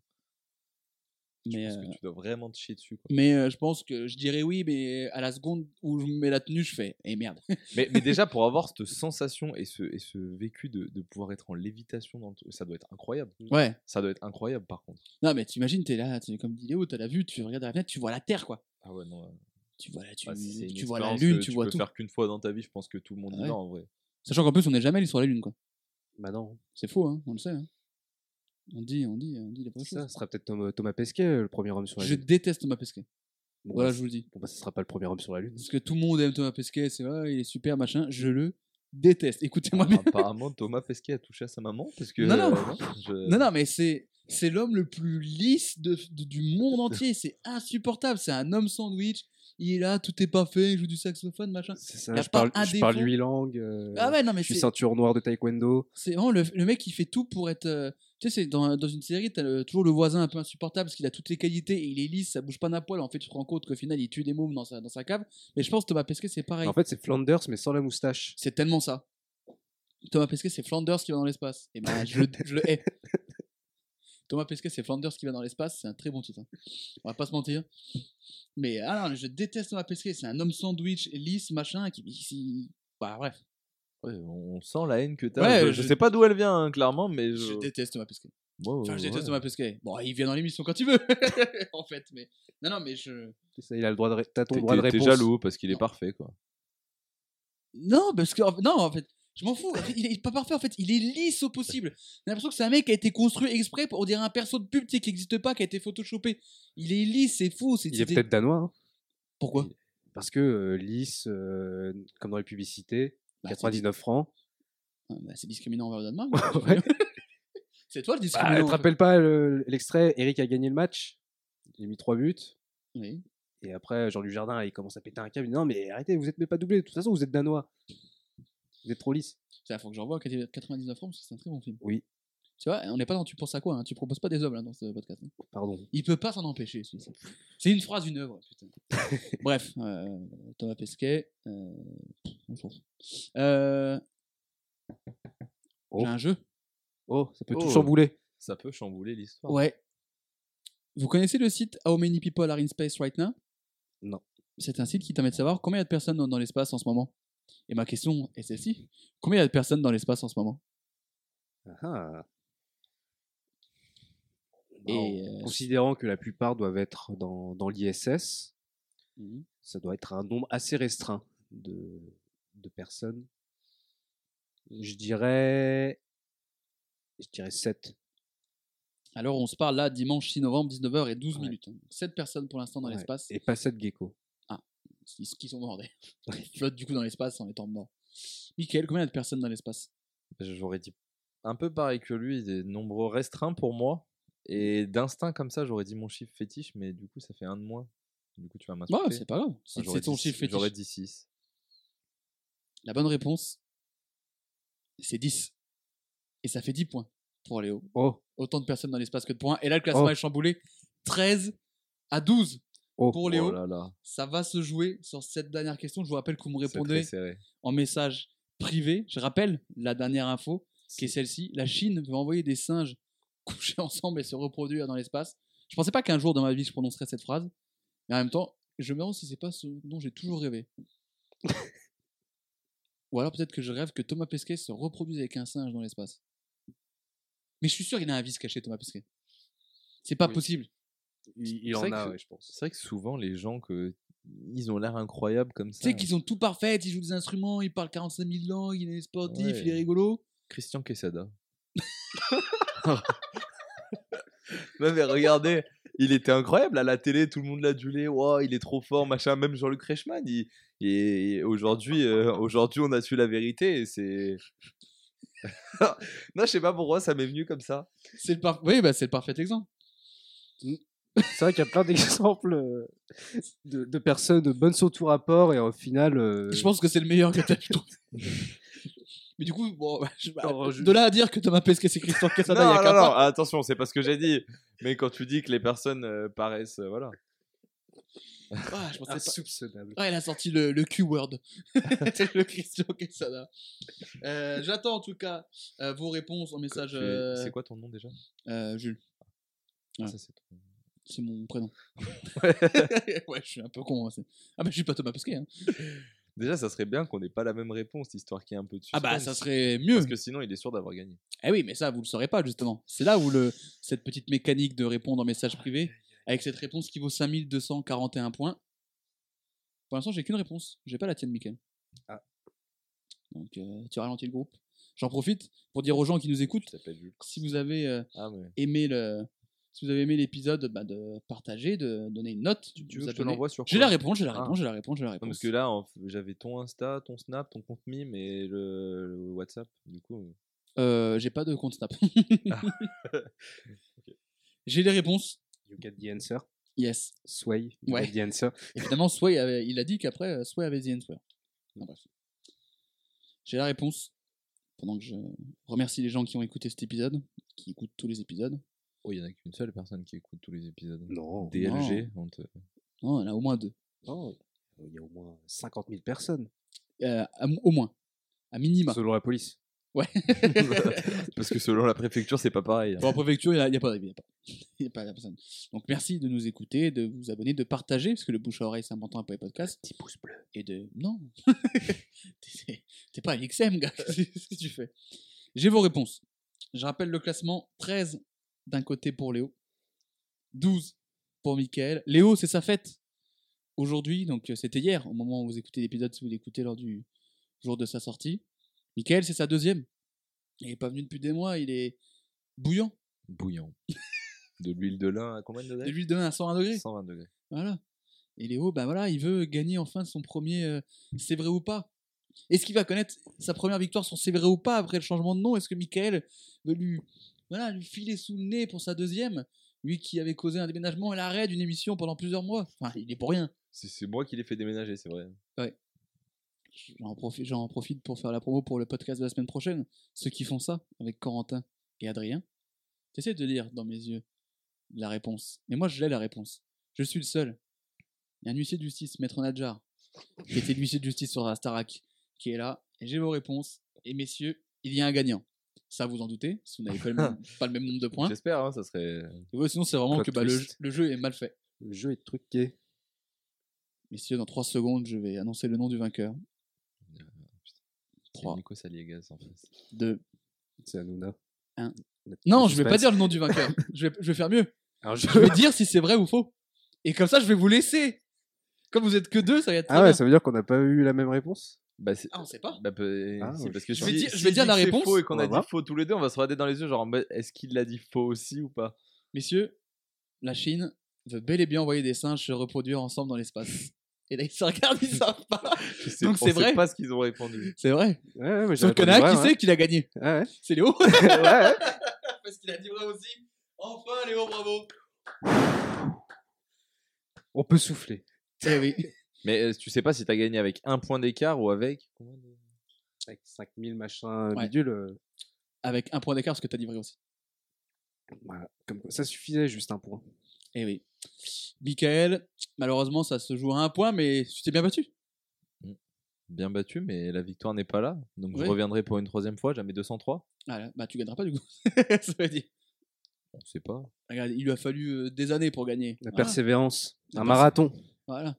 je mais, pense euh, que tu dois vraiment te chier dessus. Quoi. mais euh, je pense que je dirais oui, mais à la seconde où je mets la tenue, je fais. Et merde. Mais, mais déjà, pour avoir cette sensation et ce, et ce vécu de, de pouvoir être en lévitation, dans le ça doit être incroyable. ouais. Ça doit être incroyable, par contre. Non, mais t'imagines, t'es là, t'es comme dit Léo, t'as la vue, tu regardes à la fenêtre, tu vois la Terre, quoi. Ah ouais, non. Euh, Tu vois, la- tu, bah, si tu vois la Lune, que tu vois peux tout. faire qu'une fois dans ta vie, je pense que tout le monde y Ouais. va en vrai. Sachant qu'en plus, on n'est jamais allé sur la Lune, quoi. Bah non. C'est faux, hein, on le sait. hein. On dit, on dit, on dit les vraies Ça, choses. sera peut-être Thomas, Thomas Pesquet, le premier homme sur la Je Lune. déteste Thomas Pesquet. Bon, Voilà, bah, je vous le dis. Bon, bah, ce sera pas le premier homme sur la Lune. Parce que tout le monde aime Thomas Pesquet, c'est vrai, il est super, machin. Je le déteste. Écoutez-moi bien. Apparemment, Thomas Pesquet a touché à sa maman. Parce que, Non, non. euh, je- Non, non, mais c'est. C'est l'homme le plus lisse de, de- du monde entier. C'est insupportable. C'est un homme sandwich. Il est là, tout est pas fait. Il joue du saxophone, machin. C'est ça, je pas parle, je parle huit langues. euh, Ah ouais, non, mais je suis ceinture noire de taekwondo. C'est vraiment le, le mec qui fait tout pour être. euh, tu sais, c'est dans, dans une série, t'as le- toujours le voisin un peu insupportable parce qu'il a toutes les qualités et il est lisse, ça bouge pas d'un poil. En fait, tu te rends compte qu'au final, il tue des mômes dans sa, dans sa cave. Mais je pense que Thomas Pesquet, c'est pareil. En fait, c'est Flanders, mais sans la moustache. C'est tellement ça. Thomas Pesquet, c'est Flanders qui va dans l'espace. Et ben, je, le- je le hais. Thomas Pesquet, c'est Flanders qui va dans l'espace. C'est un très bon titre. hein. On va pas se mentir. Mais ah non, je déteste Thomas Pesquet. C'est un homme sandwich, lisse, machin. Qui, qui- Bah, bref. Ouais, on sent la haine que t'as. Ouais, je, je je- sais pas d'où elle vient, hein, clairement, mais je. Je déteste Thomas Pesquet. Ouais, Enfin, je déteste ouais. Thomas Pesquet. Bon, il vient dans l'émission quand il veut, en fait. Mais non, non, mais je. C'est ça, il a le droit de, ré- t'as ton T'es- droit de T'es t'es réponse. jaloux parce qu'il est Non. parfait, quoi. Non, parce que non, en fait, je m'en fous. Il est pas parfait. En fait, il est lisse au possible. J'ai l'impression que c'est un mec qui a été construit exprès pour dire un perso de pub tu qui n'existe pas, qui a été photoshopé. Il est lisse, c'est fou. C'est Il est peut-être danois. hein, Pourquoi parce que euh, lisse, euh, comme dans les publicités, Bah, 99 francs. c'est- Ah, bah, c'est discriminant envers le Danemark. Ouais. c'est toi le Bah, discriminant. tu en te rappelles pas le- l'extrait Eric a gagné le match Il a mis 3 buts. Oui. Et après, Jean-Luc Jardin, il commence à péter un câble. Il dit Non, mais arrêtez, vous êtes même pas doublé. De toute façon, vous êtes danois. Vous êtes trop lisse. Il faut que j'en vois 99 francs parce que c'est un très bon film. Oui. Tu vois, on n'est pas dans Tu penses à quoi hein Tu proposes pas des hommes là dans ce podcast. hein. Pardon. Il peut pas s'en empêcher. C'est une phrase, une œuvre, putain. Bref, euh, Thomas Pesquet, euh, on s'en fout. Euh, Oh. J'ai un jeu. Oh, ça peut tout Oh. chambouler. Ça peut chambouler l'histoire. Ouais. Vous connaissez le site How Many People Are in Space Right Now? Non. C'est un site qui permet de savoir combien il y a de personnes dans, dans l'espace en ce moment. Et ma question est celle-ci. Combien il y a de personnes dans l'espace en ce moment? Ah. Et, Bon, euh, considérant que la plupart doivent être dans, dans l'ISS, Mhm. ça doit être un nombre assez restreint de, de personnes. Je dirais. Je dirais 7. Alors, on se parle là dimanche 6 novembre, 19h et 12 Ouais. minutes. 7 personnes pour l'instant dans l'espace. Et pas 7 geckos. Ils qui sont morts. Ils flottent du coup dans l'espace en étant morts. Mickaël, combien de personnes dans l'espace? J'aurais dit un peu pareil que lui, des nombres restreints pour moi. Et d'instinct comme ça, j'aurais dit mon chiffre fétiche, mais du coup, ça fait un de moins. Du coup, tu vas Ouais, m'insulter. c'est pas grave. Si Enfin, j'aurais c'est ton chiffre fétiche. J'aurais dit 6. La bonne réponse, c'est 10. Et ça fait 10 points pour Léo. Oh, Autant de personnes dans l'espace que de points. Et là, le classement Oh. est chamboulé. 13 à 12 oh. pour Léo. Oh là là. Ça va se jouer sur cette dernière question. Je vous rappelle que vous me répondez en message privé. Je rappelle la dernière info qui est celle-ci. La Chine veut envoyer des singes coucher ensemble et se reproduire dans l'espace. Je pensais pas qu'un jour dans ma vie je prononcerais cette phrase. Mais en même temps, je me demande si c'est pas ce dont j'ai toujours rêvé. Ou alors peut-être que je rêve que Thomas Pesquet se reproduise avec un singe dans l'espace. Mais je suis sûr qu'il a un vice caché, Thomas Pesquet. C'est pas Oui. possible. Il, il C'est en vrai a, que- ouais, je pense. C'est vrai que souvent, les gens, que... ils ont l'air incroyables comme ça. Tu sais qu'ils sont tout parfaits, ils jouent des instruments, ils parlent 45 000 langues, il est sportif, Ouais. il est rigolo. Christian Quesada. non mais regardez, il était incroyable à la télé, tout le monde l'a adulé, wow, il est trop fort, machin, même Jean-Luc Reichmann. Il, et aujourd'hui, euh, aujourd'hui, on a su la vérité et c'est... non, je sais pas pourquoi, ça m'est venu comme ça. C'est le, par- oui, bah, c'est le parfait exemple. C'est vrai qu'il y a plein d'exemples euh, de, de personnes de bonnes sur tout rapport et au final. euh, Je pense que c'est le meilleur que tu as pu trouver. Mais du coup, bon, bah, je- bah, Non, je- de là à dire que Thomas Pesquet c'est Christian Quesada, il y a non, qu'un non, pas. attention, c'est pas ce que j'ai dit. Mais quand tu dis que les personnes euh, paraissent, euh, voilà. Ah, je pensais pas- insoupçonnable. Ouais, il a sorti le, le Q-word. le Christian Quesada. Euh, J'attends en tout cas euh, vos réponses en message. Tu es- euh, C'est quoi ton nom déjà? euh, Jules, Ouais. Ça, c'est ton- c'est mon prénom. ouais, je suis un peu con. hein, Ah, bah, je suis pas Thomas Pesquet. hein. Déjà, ça serait bien qu'on n'ait pas la même réponse, histoire qu'il y ait un peu de Ah, bah, suspense. ça serait mieux. Parce que sinon, il est sûr d'avoir gagné. Eh oui, mais ça, vous le saurez pas, justement. C'est là où le, cette petite mécanique de répondre en message privé, avec cette réponse qui vaut 5241 points. Pour l'instant, j'ai qu'une réponse. J'ai pas la tienne, Mickaël. Ah. Donc, euh, tu ralentis le groupe. J'en profite pour dire aux gens qui nous écoutent, si vous avez euh, Ah, mais. aimé le, si vous avez aimé l'épisode, bah, de partager, de donner une note. Tu, vous veux que je l'envoie sur J'ai quoi? la réponse, j'ai la Ah. réponse, j'ai la réponse, j'ai la Non, réponse. parce que là, en f- j'avais ton Insta, ton Snap, ton compte mime et le, le WhatsApp. Du coup, Euh, j'ai pas de compte Snap. Ah. J'ai les réponses. You get the answer. Yes. Sway. You Ouais. get the answer. Évidemment, Sway avait- il a dit qu'après, euh, Sway avait The Answer. Non, bref. J'ai la réponse. Pendant que je remercie les gens qui ont écouté cet épisode, qui écoutent tous les épisodes. Oh, il y en a qu'une seule personne qui écoute tous les épisodes. Non. DLG, on te- Non, il y en a au moins deux. Non, il y a au moins 50 000 personnes. Euh, à- au moins. À minima. Selon la police. Ouais. Parce que selon la préfecture, c'est pas pareil. hein. Bon, en préfecture, il n'y a, y a pas il y a pas. Il y a pas la personne. Donc, merci de nous écouter, de vous abonner, de partager, parce que le bouche à oreille, c'est important pour les podcasts. Petit pouce bleu. Et de. Non T'es- pas à l'XM, gars. Qu'est-ce que tu fais? J'ai vos réponses. Je rappelle le classement 13 d'un côté pour Léo, 12 pour Michael. Léo, c'est sa fête aujourd'hui, donc euh, c'était hier, au moment où vous écoutez l'épisode, si vous l'écoutez lors du jour de sa sortie. Michael, c'est sa deuxième. Il est pas venu depuis des mois, il est bouillant. Bouillant. De l'huile de lin à combien de De degrés l'huile de vin à 120 degrés. 120 degrés. Voilà. Et Léo, ben voilà, il veut gagner enfin son premier euh, C'est vrai ou pas. Est-ce qu'il va connaître sa première victoire sur C'est vrai ou pas après le changement de nom? Est-ce que Michael veut lui, voilà, lui filer sous le nez pour sa deuxième Lui qui avait causé un déménagement et l'arrêt d'une émission pendant plusieurs mois. Enfin, il est pour rien. C'est moi qui l'ai fait déménager, c'est vrai. J'en profite, j'en profite pour faire la promo pour le podcast de la semaine prochaine. Ceux qui font ça avec Corentin et Adrien. J'essaie de lire dans mes yeux la réponse. Mais moi, je l'ai la réponse. Je suis le seul. Il y a un huissier de justice, Maître Nadjar, qui était l'huissier de justice sur la Starac, qui est là. Et j'ai vos réponses. Et messieurs, il y a un gagnant. Ça, vous en doutez, si vous n'avez pas, le même- pas le même nombre de points. J'espère, hein, ça serait. Ouais, sinon, c'est vraiment que bah, le, jeu est mal fait. Le jeu est truqué. Messieurs, dans 3 secondes, je vais annoncer le nom du vainqueur. C'est 3, Nico Saliegas en face. 2. C'est Hanouna. Un. Notre Non, je vais pas dire le nom du vainqueur. je, vais, je vais faire mieux. Alors, Je vais dire si c'est vrai ou faux. Et comme ça, je vais vous laisser Comme vous êtes que deux, ça va être Ah ouais, bien. ça veut dire qu'on n'a pas eu la même réponse? Bah. Ah, on sait pas. Bah, peu- Ah, c'est ouais. parce que Je si- vais dire- si je vais dire la réponse. faux et qu'on On a dit voir. faux tous les deux, on va se regarder dans les yeux, genre est-ce qu'il l'a dit faux aussi ou pas? Messieurs, la Chine veut bel et bien envoyer des singes se reproduire ensemble dans l'espace. Et là, ils se regardent, ils savent pas. Je sais- Donc, on c'est vrai pas ce qu'ils ont répondu. C'est vrai. Ouais, ouais, mais Sauf qu'il y en a qui sait qu'il a gagné. ouais. C'est Léo. ouais. ouais. Parce qu'il a dit vrai aussi. Enfin, Léo, bravo. On peut souffler. Eh oui. Mais euh, tu sais pas si t'as gagné avec un point d'écart ou avec. Avec 5000 machin Ouais. bidule. euh, Avec un point d'écart, parce que t'as dit vrai aussi. voilà. Comme quoi, ça suffisait, juste un point. Eh oui. Michael, malheureusement, ça se joue à un point, mais tu t'es bien battu. Bien battu, mais la victoire n'est pas là. Donc Ouais. je reviendrai pour une troisième fois, jamais 203. Ah là, bah tu gagneras pas du coup. ça veut dire. On sait pas. Regarde, il lui a fallu euh, des années pour gagner. La Voilà. persévérance. La Un marathon. Voilà.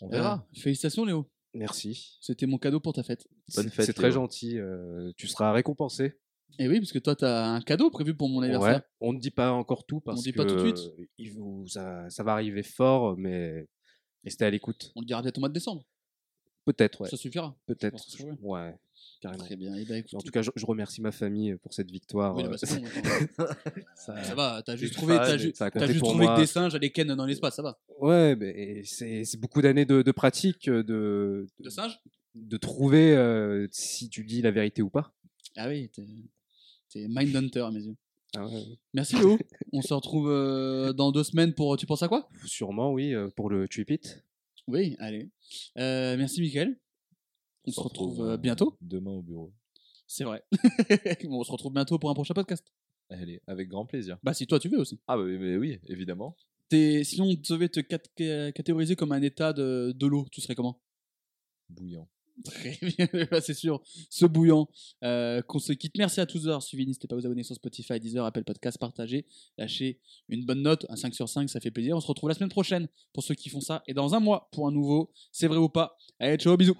On verra. Euh, félicitations Léo. Merci. C'était mon cadeau pour ta fête. Bonne fête, C'est très Léo. gentil. euh, tu seras récompensé. Et oui, parce que toi, t'as un cadeau prévu pour mon anniversaire. Ouais. On ne dit pas encore tout parce dit que pas tout de suite. il vous, ça, ça va arriver fort, mais restez à l'écoute. On le dira peut-être au mois de décembre. Peut-être, ouais. Ça suffira. Peut-être. pense que. Ouais, carrément. Très bien. Et ben, écoute, En tout cas, je, je remercie ma famille pour cette victoire. oui, euh, bah, bon, ça, ça va. T'as juste trouvé, t'as ju- juste trouvé que des singes à des ken dans l'espace. Ça va. Ouais, mais c'est beaucoup d'années de, de pratique, euh, de, De singes de trouver euh, si tu dis la vérité ou pas. Ah oui. T'es Mindhunter à mes yeux. Ah ouais, Merci Léo. On se retrouve euh, dans deux semaines pour. Tu penses à quoi? Sûrement, oui, pour le Trip It. Oui, allez. Euh, merci Mickaël. On se retrouve euh, bientôt. Demain au bureau. C'est vrai. On se retrouve bientôt pour un prochain podcast. Allez, avec grand plaisir. Bah si toi tu veux aussi. Ah, bah, mais oui, évidemment. T'es- Si on devait te cat- ca- catégoriser comme un état de, de l'eau, tu serais comment? Bouillant. Très bien, bah, c'est sûr. Ce bouillant. Euh, qu'on se quitte. Merci à tous d'avoir suivi. N'hésitez pas à vous abonner sur Spotify, Deezer, Apple Podcast, partager, lâcher une bonne note, un 5 sur 5, ça fait plaisir. On se retrouve la semaine prochaine pour ceux qui font ça. Et dans un mois pour un nouveau C'est vrai ou pas? Allez, ciao, bisous.